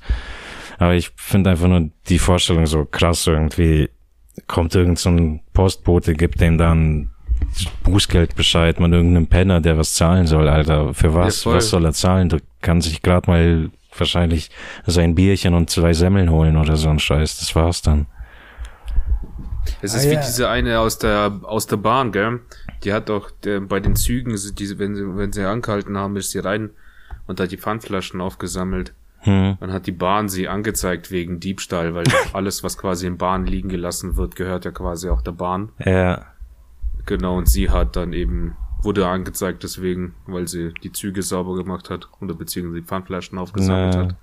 Aber ich finde einfach nur die Vorstellung so krass irgendwie. Kommt irgend so ein Postbote, gibt dem dann Bußgeldbescheid, man irgendeinem Penner, der was zahlen soll, Alter. Für was? Ja, was soll er zahlen? Du kannst dich gerade mal wahrscheinlich sein Bierchen und zwei Semmeln holen oder so ein Scheiß. Das war's dann. Es ist Ah, wie ja. diese eine aus der, aus der Bahn, gell? Die hat doch, der, bei den Zügen, diese, wenn sie, wenn sie angehalten haben, ist sie rein und hat die Pfandflaschen aufgesammelt. Hm. Dann hat die Bahn sie angezeigt wegen Diebstahl, weil [laughs] alles, was quasi in Bahn liegen gelassen wird, gehört ja quasi auch der Bahn. Ja, Genau, und sie hat dann eben, wurde angezeigt deswegen, weil sie die Züge sauber gemacht hat oder beziehungsweise die Pfandflaschen aufgesammelt Na, hat.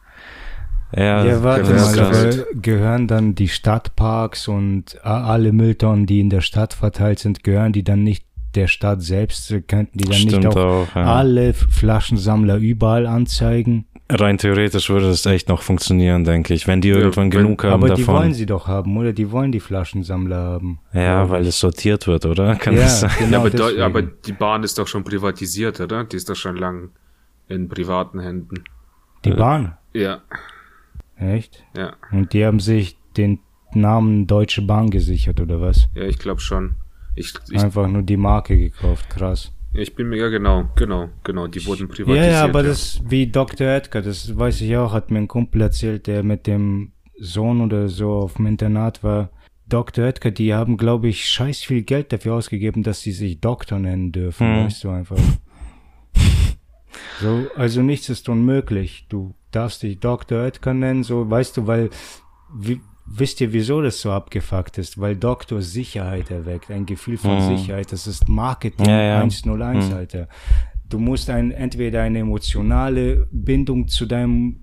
ja, Ja, warte mal, gehören dann die Stadtparks und a- alle Mülltonnen, die in der Stadt verteilt sind, gehören die dann nicht der Stadt selbst? Könnten die dann Stimmt nicht auch, auch, ja. alle Flaschensammler überall anzeigen? Rein theoretisch würde das echt noch funktionieren, denke ich, wenn die Ja, irgendwann wenn- genug haben aber die davon. wollen sie doch haben, oder? Die wollen die Flaschensammler haben. ja, weil es sortiert wird, oder? [laughs] Kann Ja, das sein? genau ja, aber, aber die Bahn ist doch schon privatisiert, oder? Die ist doch schon lang in privaten Händen. Die Bahn, Ja, echt? ja, Und die haben sich den Namen Deutsche Bahn gesichert, oder was? ja, ich glaube schon. Ich, ich, Einfach nur die Marke gekauft, krass. Ich bin mir, ja genau, genau, genau, die wurden Ja, privatisiert. ja, aber das wie Dr. Edgar, das weiß ich auch, hat mir ein Kumpel erzählt, der mit dem Sohn oder so auf dem Internat war. Dr. Edgar, die haben, glaube ich, scheiß viel Geld dafür ausgegeben, dass sie sich Doktor nennen dürfen, Hm. weißt du einfach. So, also nichts ist unmöglich. Du darfst dich Dr. Edgar nennen, so, weißt du, weil, wie, wisst ihr, wieso das so abgefuckt ist? Weil Doktor Sicherheit erweckt, ein Gefühl von Hm. Sicherheit. Das ist Marketing Ja, ja. 101, Hm. Alter. Du musst ein, entweder eine emotionale Bindung zu deinem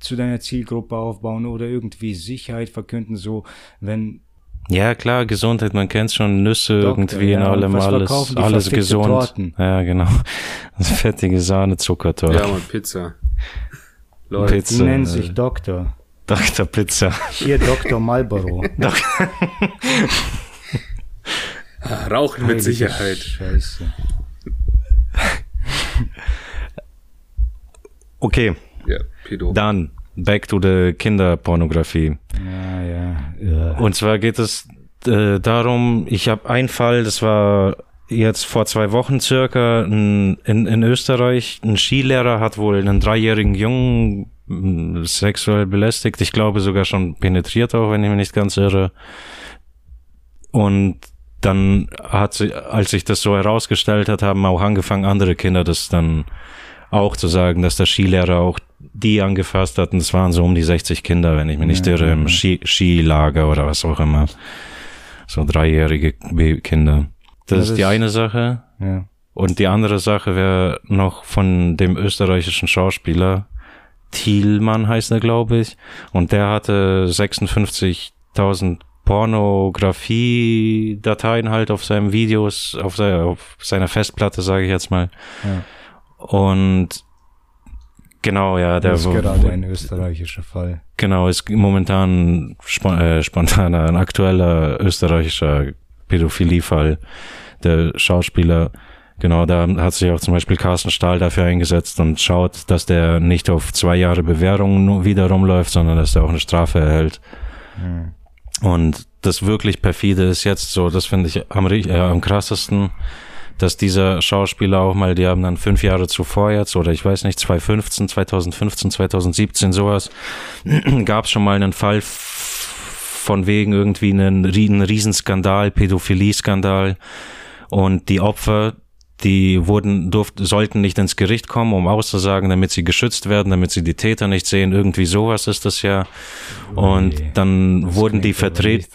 zu deiner Zielgruppe aufbauen oder irgendwie Sicherheit verkünden, so wenn Ja, klar, Gesundheit, man kennt schon Nüsse Doktor, irgendwie in ja, und allem, alles, verkaufen die alles gesund. Torten? Ja, genau. [laughs] Fettige Sahne, Zuckertorte. Ja, man, Pizza. Leute, die Pizza, nennen äh, sich Doktor. Dr. Pizza. Hier Dr. Marlboro. Rauchen mit Heilige Sicherheit. Scheiße. Okay, Ja, Pedo. dann back to the Kinderpornografie. Ja, ja. ja. Und zwar geht es äh, darum, ich habe einen Fall, das war jetzt vor zwei Wochen circa ein, in, in Österreich, ein Skilehrer hat wohl einen dreijährigen Jungen sexuell belästigt, ich glaube sogar schon penetriert auch, wenn ich mich nicht ganz irre. Und dann hat sie, als sich das so herausgestellt hat, haben auch angefangen, andere Kinder das dann auch zu sagen, dass der Skilehrer auch die angefasst hat. Und es waren so um die 60 Kinder, wenn ich mich nicht Ja, irre, im. Ski Skilager oder was auch immer. So dreijährige Kinder. Das Ja, ist das- die eine Sache. ja. Und die andere Sache wäre noch von dem österreichischen Schauspieler, Thielmann heißt er, glaube ich. Und der hatte 56.000 Pornografie-Dateien halt auf seinen Videos, auf, sei- auf seiner Festplatte, sage ich jetzt mal. Ja. Und genau, ja, der Das ist gerade ein österreichischer Fall. Genau, ist momentan spon äh, spontaner, ein aktueller österreichischer Pädophiliefall. Der Schauspieler, genau, da hat sich auch zum Beispiel Carsten Stahl dafür eingesetzt und schaut, dass der nicht auf zwei Jahre Bewährung wieder rumläuft, sondern dass der auch eine Strafe erhält. Und das wirklich perfide ist jetzt so, das finde ich am, äh, am krassesten, dass dieser Schauspieler auch mal, die haben dann fünf Jahre zuvor jetzt, oder ich weiß nicht, 2015, 2015, 2017, sowas, [clears throat] gab es schon mal einen Fall von wegen irgendwie einen, einen Riesenskandal, Pädophilie-Skandal. Und die Opfer, die wurden, durften, sollten nicht ins Gericht kommen, um auszusagen, damit sie geschützt werden, damit sie die Täter nicht sehen. Irgendwie sowas ist das ja. Und Ui, dann wurden die vertreten.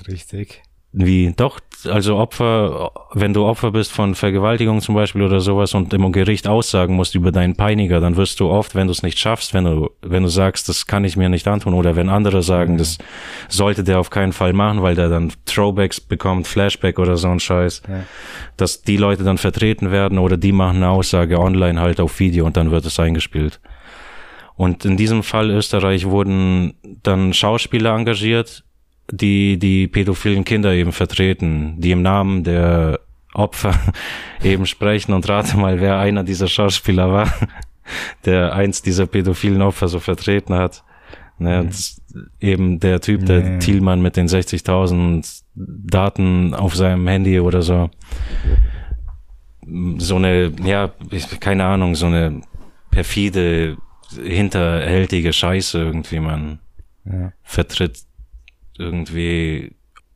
Wie, doch, also Opfer, wenn du Opfer bist von Vergewaltigung zum Beispiel oder sowas und im Gericht aussagen musst über deinen Peiniger, dann wirst du oft, wenn du es nicht schaffst, wenn du, wenn du sagst, das kann ich mir nicht antun oder wenn andere sagen, das sollte der auf keinen Fall machen, weil der dann Throwbacks bekommt, Flashback oder so ein Scheiß, Ja. dass die Leute dann vertreten werden oder die machen eine Aussage online halt auf Video und dann wird es eingespielt. Und in diesem Fall Österreich wurden dann Schauspieler engagiert, die die pädophilen Kinder eben vertreten, die im Namen der Opfer [laughs] eben sprechen und rate mal, wer einer dieser Schauspieler war, [laughs] der eins dieser pädophilen Opfer so vertreten hat. Ne, das, eben der Typ, der Nee. Thielmann mit den 60.000 Daten auf seinem Handy oder so. So eine, ja, keine Ahnung, so eine perfide hinterhältige Scheiße irgendwie, man Ja. vertritt irgendwie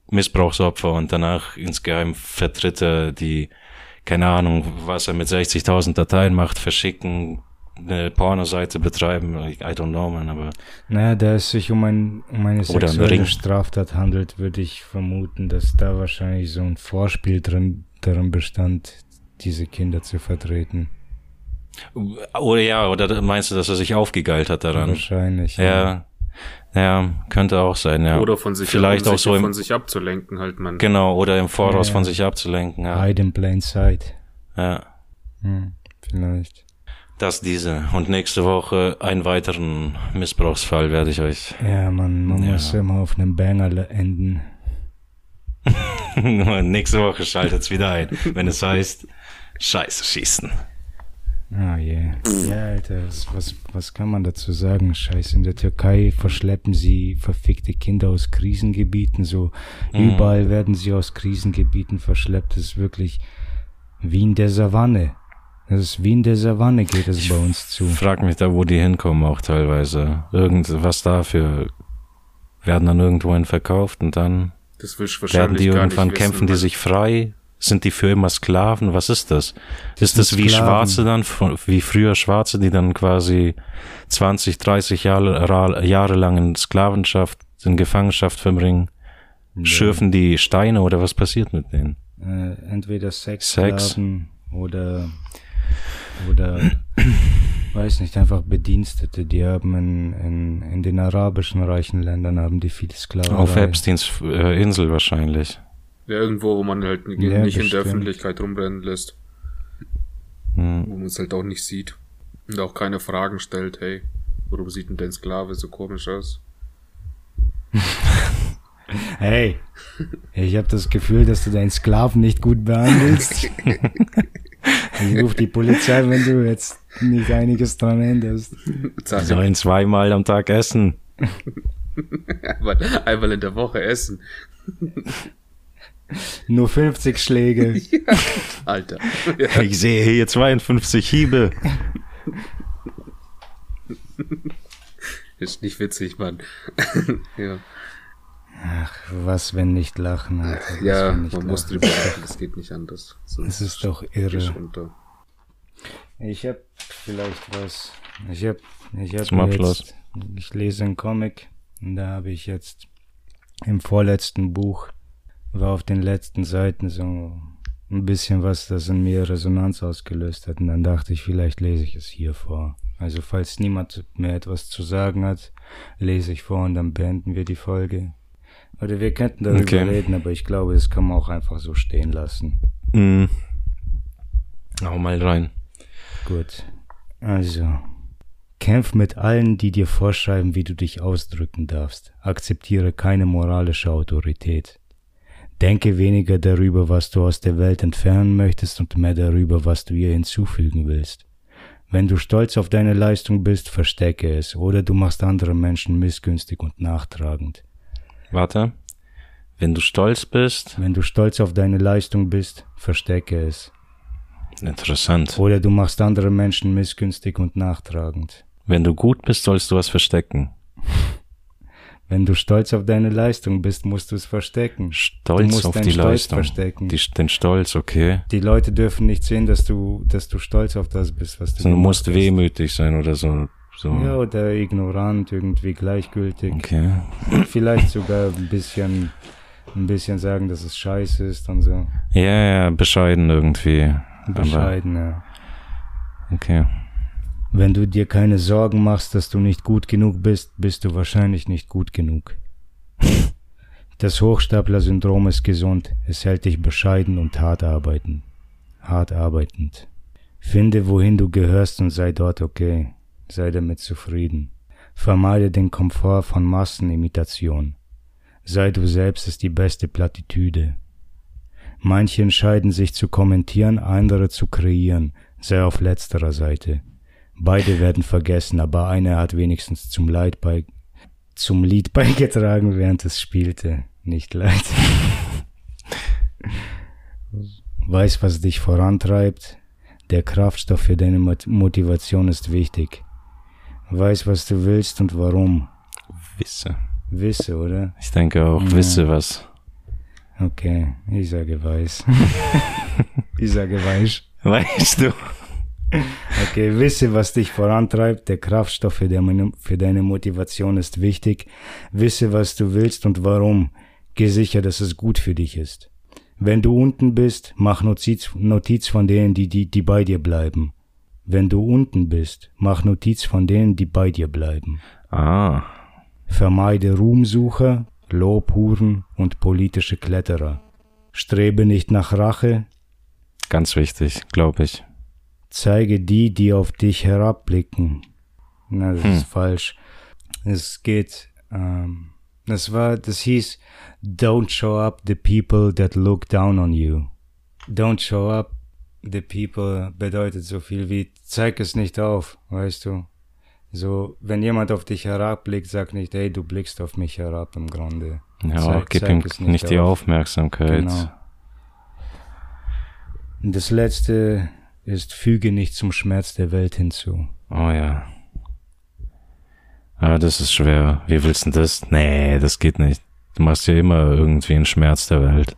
Missbrauchsopfer und danach insgeheim vertritt er die, keine Ahnung, was er mit 60.000 Dateien macht, verschicken, eine Pornoseite betreiben, I don't know, man, aber Naja, da es sich um, ein, um eine sexuelle. Straftat handelt, würde ich vermuten, dass da wahrscheinlich so ein Vorspiel drin, darin bestand, diese Kinder zu vertreten. Oder ja, oder meinst du, dass er sich aufgegeilt hat daran? Wahrscheinlich. Ja, ja, könnte auch sein, ja. Oder von sich, Vielleicht auch sich so im, von sich abzulenken, halt man. genau, oder im Voraus Ja. von sich abzulenken, ja. Hide in plain sight. ja. Hm, vielleicht. Das diese. Und nächste Woche einen weiteren Missbrauchsfall werde ich euch. Ja, man, man Ja. muss immer auf einem Banger enden. [laughs] nächste Woche schaltet's wieder ein, wenn es heißt Scheiße schießen. Ah, yeah. Ja, Alter, was, was, kann man dazu sagen? Scheiße, in der Türkei verschleppen sie verfickte Kinder aus Krisengebieten, so Mhm. überall werden sie aus Krisengebieten verschleppt. Das ist wirklich wie in der Savanne. Das ist wie in der Savanne geht es bei uns zu. Frag mich da, wo die hinkommen auch teilweise. Irgendwas dafür werden dann irgendwohin verkauft und dann Das werden die irgendwann wissen, kämpfen die sich frei. Sind die für immer Sklaven? Was ist das? ist das wie Sklaven. Schwarze dann, wie früher Schwarze, die dann quasi 20, 30 Jahre, Jahre lang in Sklavenschaft, in Gefangenschaft verbringen? Schürfen die Steine oder was passiert mit denen? Äh, entweder Sex. Sexsklaven oder oder weiß nicht, einfach Bedienstete, die haben in, in, in den arabischen reichen Ländern haben die viele Sklaven. Auf Epsteins äh, Insel wahrscheinlich. Ja, irgendwo, wo man halt nicht, Ja, nicht in der. Öffentlichkeit rumrennen lässt. Hm. Wo man es halt auch nicht sieht. Und auch keine Fragen stellt, hey, warum sieht denn dein Sklave so komisch aus? [laughs] Hey, ich habe das Gefühl, dass du deinen Sklaven nicht gut behandelst. [laughs] ich ruf die Polizei, wenn du jetzt nicht einiges dran änderst. Sag, sollen zweimal am Tag essen. [laughs] einmal, einmal in der Woche essen. Nur 50 Schläge. [laughs] Alter. Ja, Ich sehe hier 52 Hiebe. ist nicht witzig, Mann. [laughs] ja, Ach, was, wenn nicht lachen, Alter. Was, ja wenn nicht man muss lachen. drüber lachen, das geht nicht anders. Sonst Es ist doch irre. Ich hab vielleicht was. Ich hab, ich hab Zum Abschluss. jetzt, ich lese einen Comic und da habe ich jetzt im vorletzten Buch war auf den letzten Seiten so ein bisschen was, das in mir Resonanz ausgelöst hat und dann dachte ich, vielleicht lese ich es hier vor. Also falls niemand mehr etwas zu sagen hat, lese ich vor und dann beenden wir die Folge. Oder wir könnten darüber Okay. reden, aber ich glaube, das kann man auch einfach so stehen lassen. Mhm. Hau mal rein. Gut. Also. Kämpf mit allen, die dir vorschreiben, wie du dich ausdrücken darfst. Akzeptiere keine moralische Autorität. Denke weniger darüber, was du aus der Welt entfernen möchtest und mehr darüber, was du ihr hinzufügen willst. Wenn du stolz auf deine Leistung bist, verstecke es, oder du machst andere Menschen missgünstig und nachtragend. Warte. Wenn du stolz bist, Wenn du stolz auf deine Leistung bist, verstecke es, interessant. oder du machst andere Menschen missgünstig und nachtragend. Wenn du gut bist, sollst du was verstecken. Wenn du stolz auf deine Leistung bist, musst du es verstecken. Stolz auf die Stolz Leistung. verstecken. Die, den Stolz, okay. Die Leute dürfen nicht sehen, dass du, dass du stolz auf das bist, was du Also, du musst hast. wehmütig sein oder so. so. Ja, oder ignorant, irgendwie gleichgültig. Okay. Vielleicht sogar ein bisschen, ein bisschen sagen, dass es scheiße ist und so. Ja, ja, bescheiden irgendwie. Bescheiden, ja. Aber, okay. Wenn du dir keine Sorgen machst, dass du nicht gut genug bist, bist du wahrscheinlich nicht gut genug. [laughs] Das Hochstapler-Syndrom ist gesund. Es hält dich bescheiden und hart arbeiten. Hart arbeitend. Finde, wohin du gehörst und sei dort okay. Sei damit zufrieden. Vermeide den Komfort von Massenimitation. Sei du selbst ist die beste Plattitüde. Manche entscheiden sich zu kommentieren, andere zu kreieren. Sei auf letzterer Seite. Beide werden vergessen, aber einer hat wenigstens zum Leid bei, zum Lied [laughs] beigetragen, während es spielte. Nicht leid. Weiß, was dich vorantreibt. Der Kraftstoff für deine Mot- Motivation ist wichtig. Weiß, was du willst und warum. Wisse. Wisse, oder? Ich denke auch, Ja. wisse was. Okay, ich sage weiß. [laughs] ich sage weiß. Weißt du? Okay, wisse, was dich vorantreibt. Der Kraftstoff für deine, für deine Motivation ist wichtig. Wisse, was du willst und warum. Geh sicher, dass es gut für dich ist. Wenn du unten bist, mach Notiz, Notiz von denen, die, die, die bei dir bleiben. Wenn du unten bist, mach Notiz von denen, die bei dir bleiben. Ah. Vermeide Ruhmsucher, Lobhuren und politische Kletterer. Strebe nicht nach Rache, Ganz wichtig, glaube ich. Zeige die, die auf dich herabblicken. Na, das Hm. ist falsch. Es geht, ähm, das war, das hieß, don't show up the people that look down on you. Don't show up the people bedeutet so viel wie, zeig es nicht auf, weißt du. So, wenn jemand auf dich herabblickt, sag nicht, hey, du blickst auf mich herab im Grunde. Ja, Zeig- gib zeig ihm nicht, die auf. Aufmerksamkeit. Genau. Das letzte ist, füge nicht zum Schmerz der Welt hinzu. Oh ja. Aber das ist schwer. Wie willst du denn das? Nee, das geht nicht. Du machst ja immer irgendwie einen Schmerz der Welt.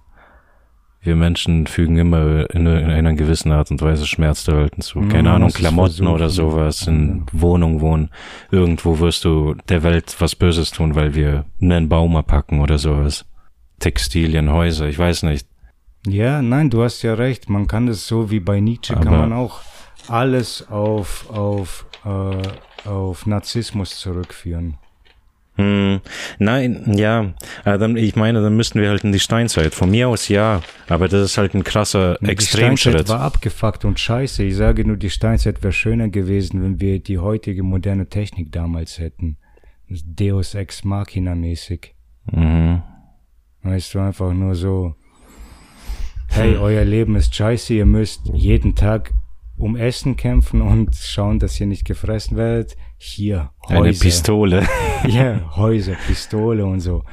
Wir Menschen fügen immer in, in einer gewissen Art und Weise Schmerz der Welt hinzu. Ja, Keine Ahnung, Klamotten oder sowas, in Wohnung wohnen. Irgendwo wirst du der Welt was Böses tun, weil wir einen Baum abpacken oder sowas. Textilien, Häuser, ich weiß nicht. Ja, nein, du hast ja recht. Man kann das so wie bei Nietzsche, kann Aber- man auch alles auf, auf, äh, auf Narzissmus zurückführen. Hm, nein, ja, äh, dann, ich meine, dann müssten wir halt in die Steinzeit. Von mir aus ja, aber das ist halt ein krasser Die Extremschritt. Steinzeit war abgefuckt und scheiße. Ich sage nur, die Steinzeit wäre schöner gewesen, wenn wir die heutige moderne Technik damals hätten. Deus Ex Machina mäßig. Mhm. Weißt du, einfach nur so, hey, euer Leben ist scheiße, ihr müsst jeden Tag um Essen kämpfen und schauen, dass ihr nicht gefressen werdet. Hier, Häuser. Eine Pistole. [laughs] Ja, [laughs] Häuser, Pistole und so.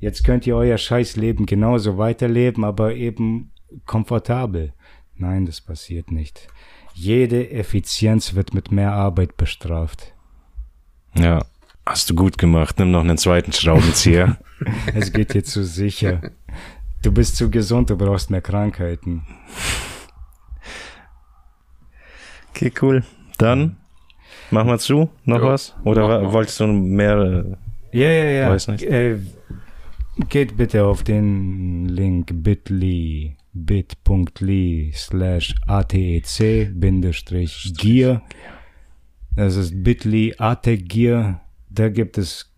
Jetzt könnt ihr euer Scheißleben genauso weiterleben, aber eben komfortabel. Nein, das passiert nicht. Jede Effizienz wird mit mehr Arbeit bestraft. Ja, hast du gut gemacht. Nimm noch einen zweiten Schraubenzieher. [laughs] Es geht dir zu sicher. Du bist zu gesund, du brauchst mehr Krankheiten. okay, cool. Dann machen wir zu. Noch Jo, was? Oder mal. wolltest du mehr? äh, Ja, ja, ja. Weiß nicht. Äh, geht bitte auf den Link bit.ly bit.ly slash atec bindestrich gear. Das ist bit.ly atec gear. Da gibt es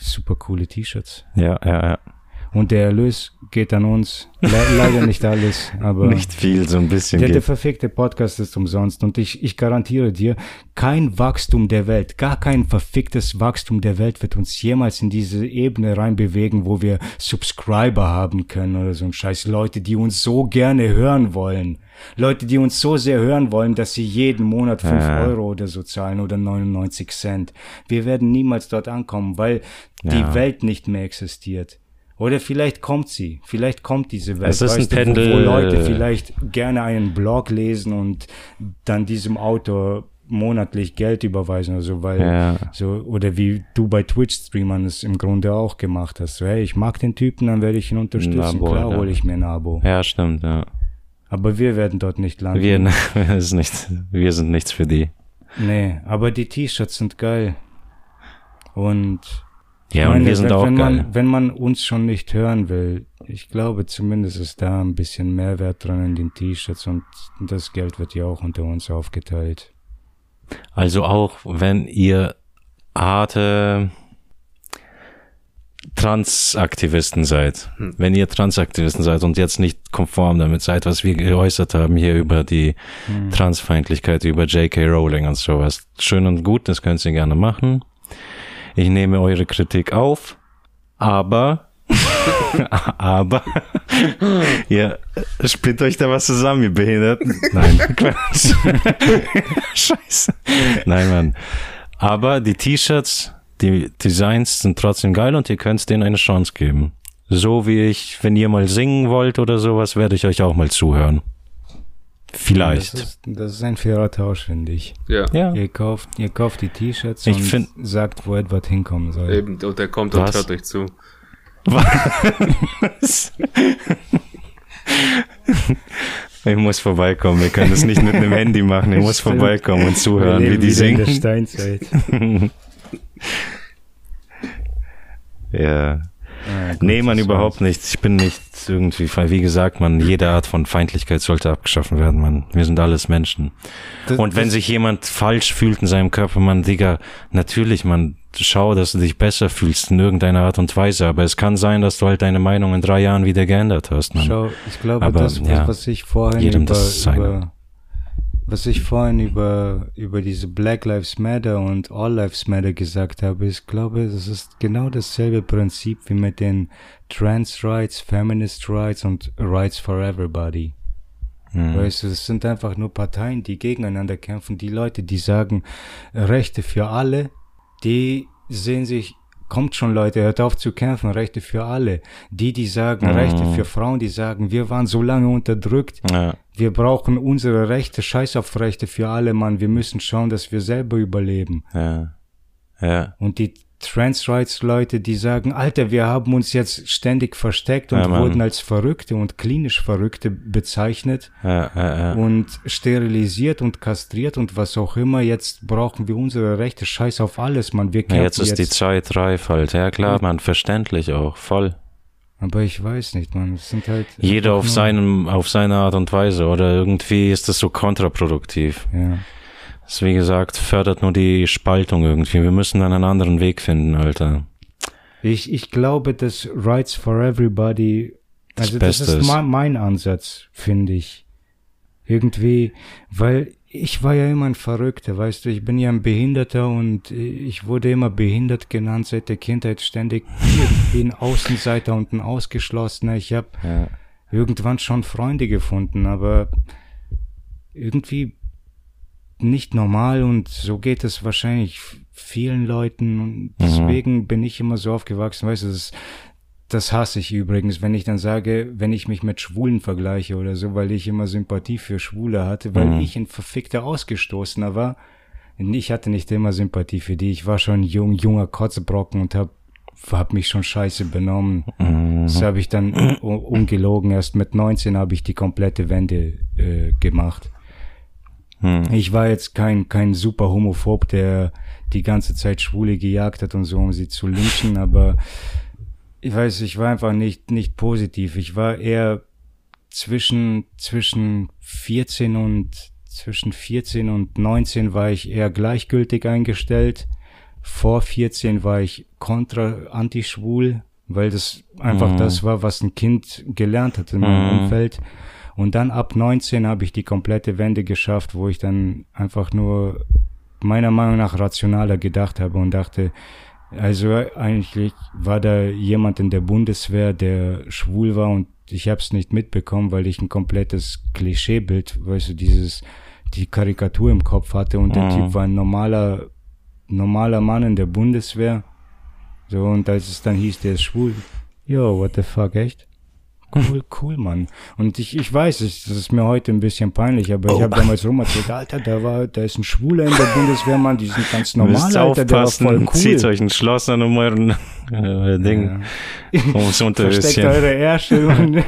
super coole T-Shirts. Ja, ja, ja. Und der Erlös geht an uns. Le leider nicht alles, aber Nicht viel, so ein bisschen der, der geht. verfickte Podcast ist umsonst und ich, ich garantiere dir, kein Wachstum der Welt, gar kein verficktes Wachstum der Welt wird uns jemals in diese Ebene reinbewegen, wo wir Subscriber haben können oder so ein Scheiß. Leute, die uns so gerne hören wollen. Leute, die uns so sehr hören wollen, dass sie jeden Monat fünf Ja. Euro oder so zahlen oder 99 Cent. Wir werden niemals dort ankommen, weil die Ja. Welt nicht mehr existiert. Oder vielleicht kommt sie, vielleicht kommt diese Welt, Es ist ein weißt du, wo, Pendel- Leute vielleicht gerne einen Blog lesen und dann diesem Autor monatlich Geld überweisen oder so, weil Ja. so oder wie du bei Twitch-Streamern es im Grunde auch gemacht hast. Hey, ich mag den Typen, dann werde ich ihn unterstützen. Abo, Klar ja. hole ich mir ein Abo. Ja, stimmt, ja. Aber wir werden dort nicht landen. Wir, [laughs] wir, ist nicht, wir sind nichts für die. Nee, aber die T-Shirts sind geil. Und Ja, ich und meine, wir sind wenn, auch wenn geil. Man, wenn man uns schon nicht hören will, ich glaube zumindest ist da ein bisschen Mehrwert dran in den T-Shirts und das Geld wird ja auch unter uns aufgeteilt. Also auch wenn ihr harte Transaktivisten seid, wenn ihr Transaktivisten seid und jetzt nicht konform damit seid, was wir geäußert haben hier über die Transfeindlichkeit, über J.K. Rowling und sowas, schön und gut, das könnt ihr gerne machen. Ich nehme eure Kritik auf, aber [laughs] aber [laughs] ihr spielt euch da was zusammen, ihr Behinderten. Nein, [laughs] Quatsch. Scheiße. Nein, Mann. Aber die T-Shirts, die Designs sind trotzdem geil und ihr könnt denen eine Chance geben. So wie ich, wenn ihr mal singen wollt oder sowas, werde ich euch auch mal zuhören. Vielleicht. Das ist, das ist ein fairer Tausch, finde ich. Ja, ja. Ihr kauft, ihr kauft die T-Shirts und find- sagt, wo etwas hinkommen soll. eben. Und der kommt und Was? hört euch zu. Was? Ich muss vorbeikommen. Wir können das nicht mit einem Handy machen. Ich muss Stimmt. vorbeikommen und zuhören, wie die wieder in der singen. Steinzeit. [laughs] Ja. Ah, gut, Nee, man überhaupt nicht. Ich bin nicht irgendwie, wie gesagt, man, jede Art von Feindlichkeit sollte abgeschaffen werden, man. Wir sind alles Menschen. Das- Und wenn sich jemand falsch fühlt in seinem Körper, man, Digga, natürlich, man, schau, dass du dich besser fühlst in irgendeiner Art und Weise. Aber es kann sein, dass du halt deine Meinung in drei Jahren wieder geändert hast, man. Schau, ich glaube, Aber, das, ja, was ich vorhin jedem über, das über was ich vorhin über, über diese Black Lives Matter und All Lives Matter gesagt habe, ich glaube, das ist genau dasselbe Prinzip wie mit den Trans Rights, Feminist Rights und Rights for Everybody. Hm. Weißt du, es sind einfach nur Parteien, die gegeneinander kämpfen. Die Leute, die sagen Rechte für alle, die sehen sich, kommt schon Leute, hört auf zu kämpfen, Rechte für alle. Die, die sagen Mhm. Rechte für Frauen, die sagen, wir waren so lange unterdrückt, Ja. wir brauchen unsere Rechte, scheiß auf Rechte für alle, Mann, wir müssen schauen, dass wir selber überleben. Ja. Ja. Und die Trans Rights Leute, die sagen, Alter, wir haben uns jetzt ständig versteckt und Ja, wurden als Verrückte und klinisch Verrückte bezeichnet Ja, ja, und sterilisiert und kastriert und was auch immer. Jetzt brauchen wir unsere Rechte. Scheiß auf alles, man. Wir Ja, kämpfen jetzt ist die Zeit reif halt. Ja, klar, man, verständlich auch, voll. Aber ich weiß nicht, man. Es sind halt. Jeder auf seinem, auf seine Art und Weise oder irgendwie ist das so kontraproduktiv. Ja. Das, wie gesagt, fördert nur die Spaltung irgendwie. Wir müssen dann einen anderen Weg finden, Alter. Ich, ich glaube, dass Rights for Everybody, Das also das Beste ist ist. mein, mein Ansatz, finde ich. Irgendwie, weil ich war ja immer ein Verrückter, weißt du, ich bin ja ein Behinderter und ich wurde immer behindert genannt seit der Kindheit ständig. Ich [laughs] bin Außenseiter und ein Ausgeschlossener. Ich habe Ja. irgendwann schon Freunde gefunden, aber irgendwie nicht normal und so geht es wahrscheinlich vielen Leuten und deswegen bin ich immer so aufgewachsen, weißt du, das, das hasse ich übrigens, wenn ich dann sage, wenn ich mich mit Schwulen vergleiche oder so, weil ich immer Sympathie für Schwule hatte, weil ich ein verfickter Ausgestoßener war. Und Ich hatte nicht immer Sympathie für die. Ich war schon jung, junger Kotzebrocken und hab, hab mich schon scheiße benommen. Das habe ich dann ungelogen. Erst mit 19 habe ich die komplette Wende äh, gemacht. Hm. Ich war jetzt kein, kein super Homophob, der die ganze Zeit Schwule gejagt hat und so, um sie zu lynchen, [laughs] aber ich weiß, ich war einfach nicht, nicht positiv. Ich war eher zwischen, zwischen 14 und, zwischen 14 und 19 war ich eher gleichgültig eingestellt. Vor 14 war ich kontra antischwul, weil das einfach Mhm. das war, was ein Kind gelernt hat in meinem Mhm. Umfeld. Und dann ab 19 habe ich die komplette Wende geschafft, wo ich dann einfach nur meiner Meinung nach rationaler gedacht habe und dachte, also eigentlich war da jemand in der Bundeswehr, der schwul war und ich habe es nicht mitbekommen, weil ich ein komplettes Klischeebild, weißt du, dieses die Karikatur im Kopf hatte und der Mhm. Typ war ein normaler normaler Mann in der Bundeswehr. So und als es dann hieß, der ist schwul, yo, what the fuck, echt? Cool, cool, Mann. Und ich, ich weiß, ich, das ist mir heute ein bisschen peinlich, aber Oh. ich habe damals rum erzählt, Alter, da war, da ist ein Schwuler in der Bundeswehr, Mann, die sind ganz normal, Alter, der war voll cool. zieht euch ein Schloss an um euren äh, Ding, Ja. [laughs] Versteckt eure Ärsche [laughs]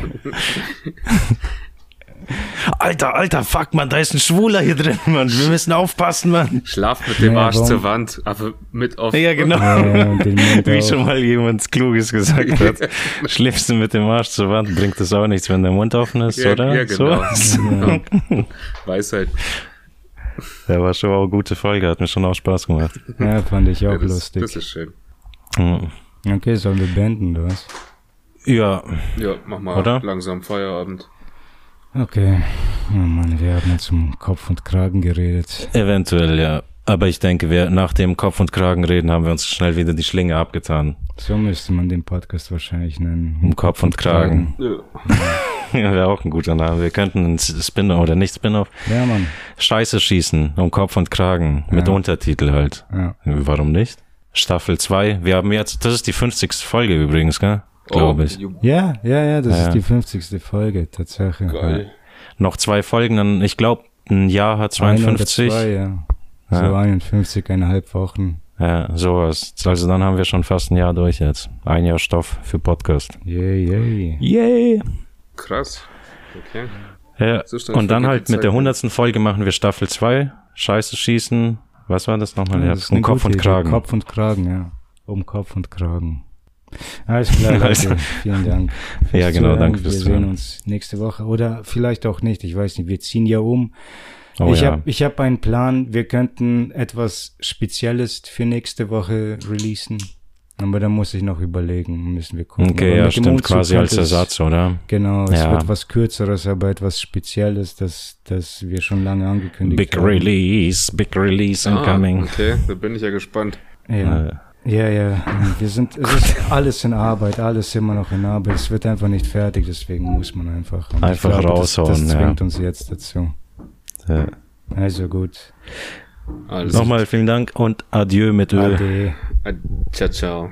Alter, alter, fuck, man, da ist ein Schwuler hier drin, Mann. Wir müssen aufpassen, Mann. Schlaf mit dem Ja, Arsch warum- zur Wand, aber mit auf. Ja, genau. Ja, [laughs] Wie auf. schon mal jemand Kluges gesagt [laughs] hat. Schläfst du mit dem Arsch zur Wand, bringt das auch nichts, wenn der Mund offen ist, Ja, oder? ja, genau. So? Ja. [laughs] Weisheit. Der war schon auch eine gute Folge, hat mir schon auch Spaß gemacht. Ja, fand ich auch Ja, das, lustig. das ist schön. Mhm. okay, sollen wir beenden, oder was? Ja, Ja, mach mal Oder? langsam Feierabend. Okay. Oh Mann, wir haben uns um Kopf und Kragen geredet. eventuell, ja. Aber ich denke, wir nach dem Kopf und Kragen reden, haben wir uns schnell wieder die Schlinge abgetan. So müsste man den Podcast wahrscheinlich nennen. Um Kopf und Kragen. Ja. Ja, [laughs] wäre auch ein guter Name. Wir könnten einen Spin-off oder nicht Spin-off. Ja, Mann. Scheiße schießen, um Kopf und Kragen. Mit Ja. Untertitel halt. Ja. Warum nicht? Staffel 2. Wir haben jetzt, das ist die 50. Folge übrigens, gell? Glaube ich. Oh, Ja, ja, ja, das Ja. ist die 50. Folge, Tatsache. geil. noch zwei Folgen, dann, ich glaube, ein Jahr hat Ein oder 52. Zwei, ja. Ja. So 51, eineinhalb Wochen. Ja, sowas. Also dann haben wir schon fast ein Jahr durch jetzt. Ein Jahr Stoff für Podcast. Yay, yay. Yay! Krass. Okay. Ja, So und dann halt mit der ne? 100. Folge machen wir Staffel 2. Scheiße schießen. Was war das nochmal? Ja, Das ist um Kopf und. Kragen. Kopf und Kragen, ja. Um Kopf und Kragen. Alles klar, [laughs] Leute. Also- Vielen Dank. Ja, genau, Zuhören. danke Wir fürs sehen Zuhören. uns nächste Woche oder vielleicht auch nicht. Ich weiß nicht. Wir ziehen ja um. Oh ich ja. habe ich hab einen Plan. Wir könnten etwas Spezielles für nächste Woche releasen. Aber da muss ich noch überlegen. Müssen wir gucken. Okay, Aber ja, stimmt, Umzug quasi als Ersatz, oder? Genau, es Ja. wird was Kürzeres, aber etwas Spezielles, das, das wir schon lange angekündigt Big haben. Release, Big Release Ah, incoming. okay, da bin ich ja gespannt. Ja. Äh, Ja, ja, wir sind, es ist alles in Arbeit, alles immer noch in Arbeit. Es wird einfach nicht fertig, deswegen muss man einfach. Und Einfach glaube, raushauen, Das, das ja. zwingt uns jetzt dazu. äh. Also gut. Also, Nochmal vielen Dank und Adieu mit Öl. Ade. äh, ciao, ciao.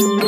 Thank you.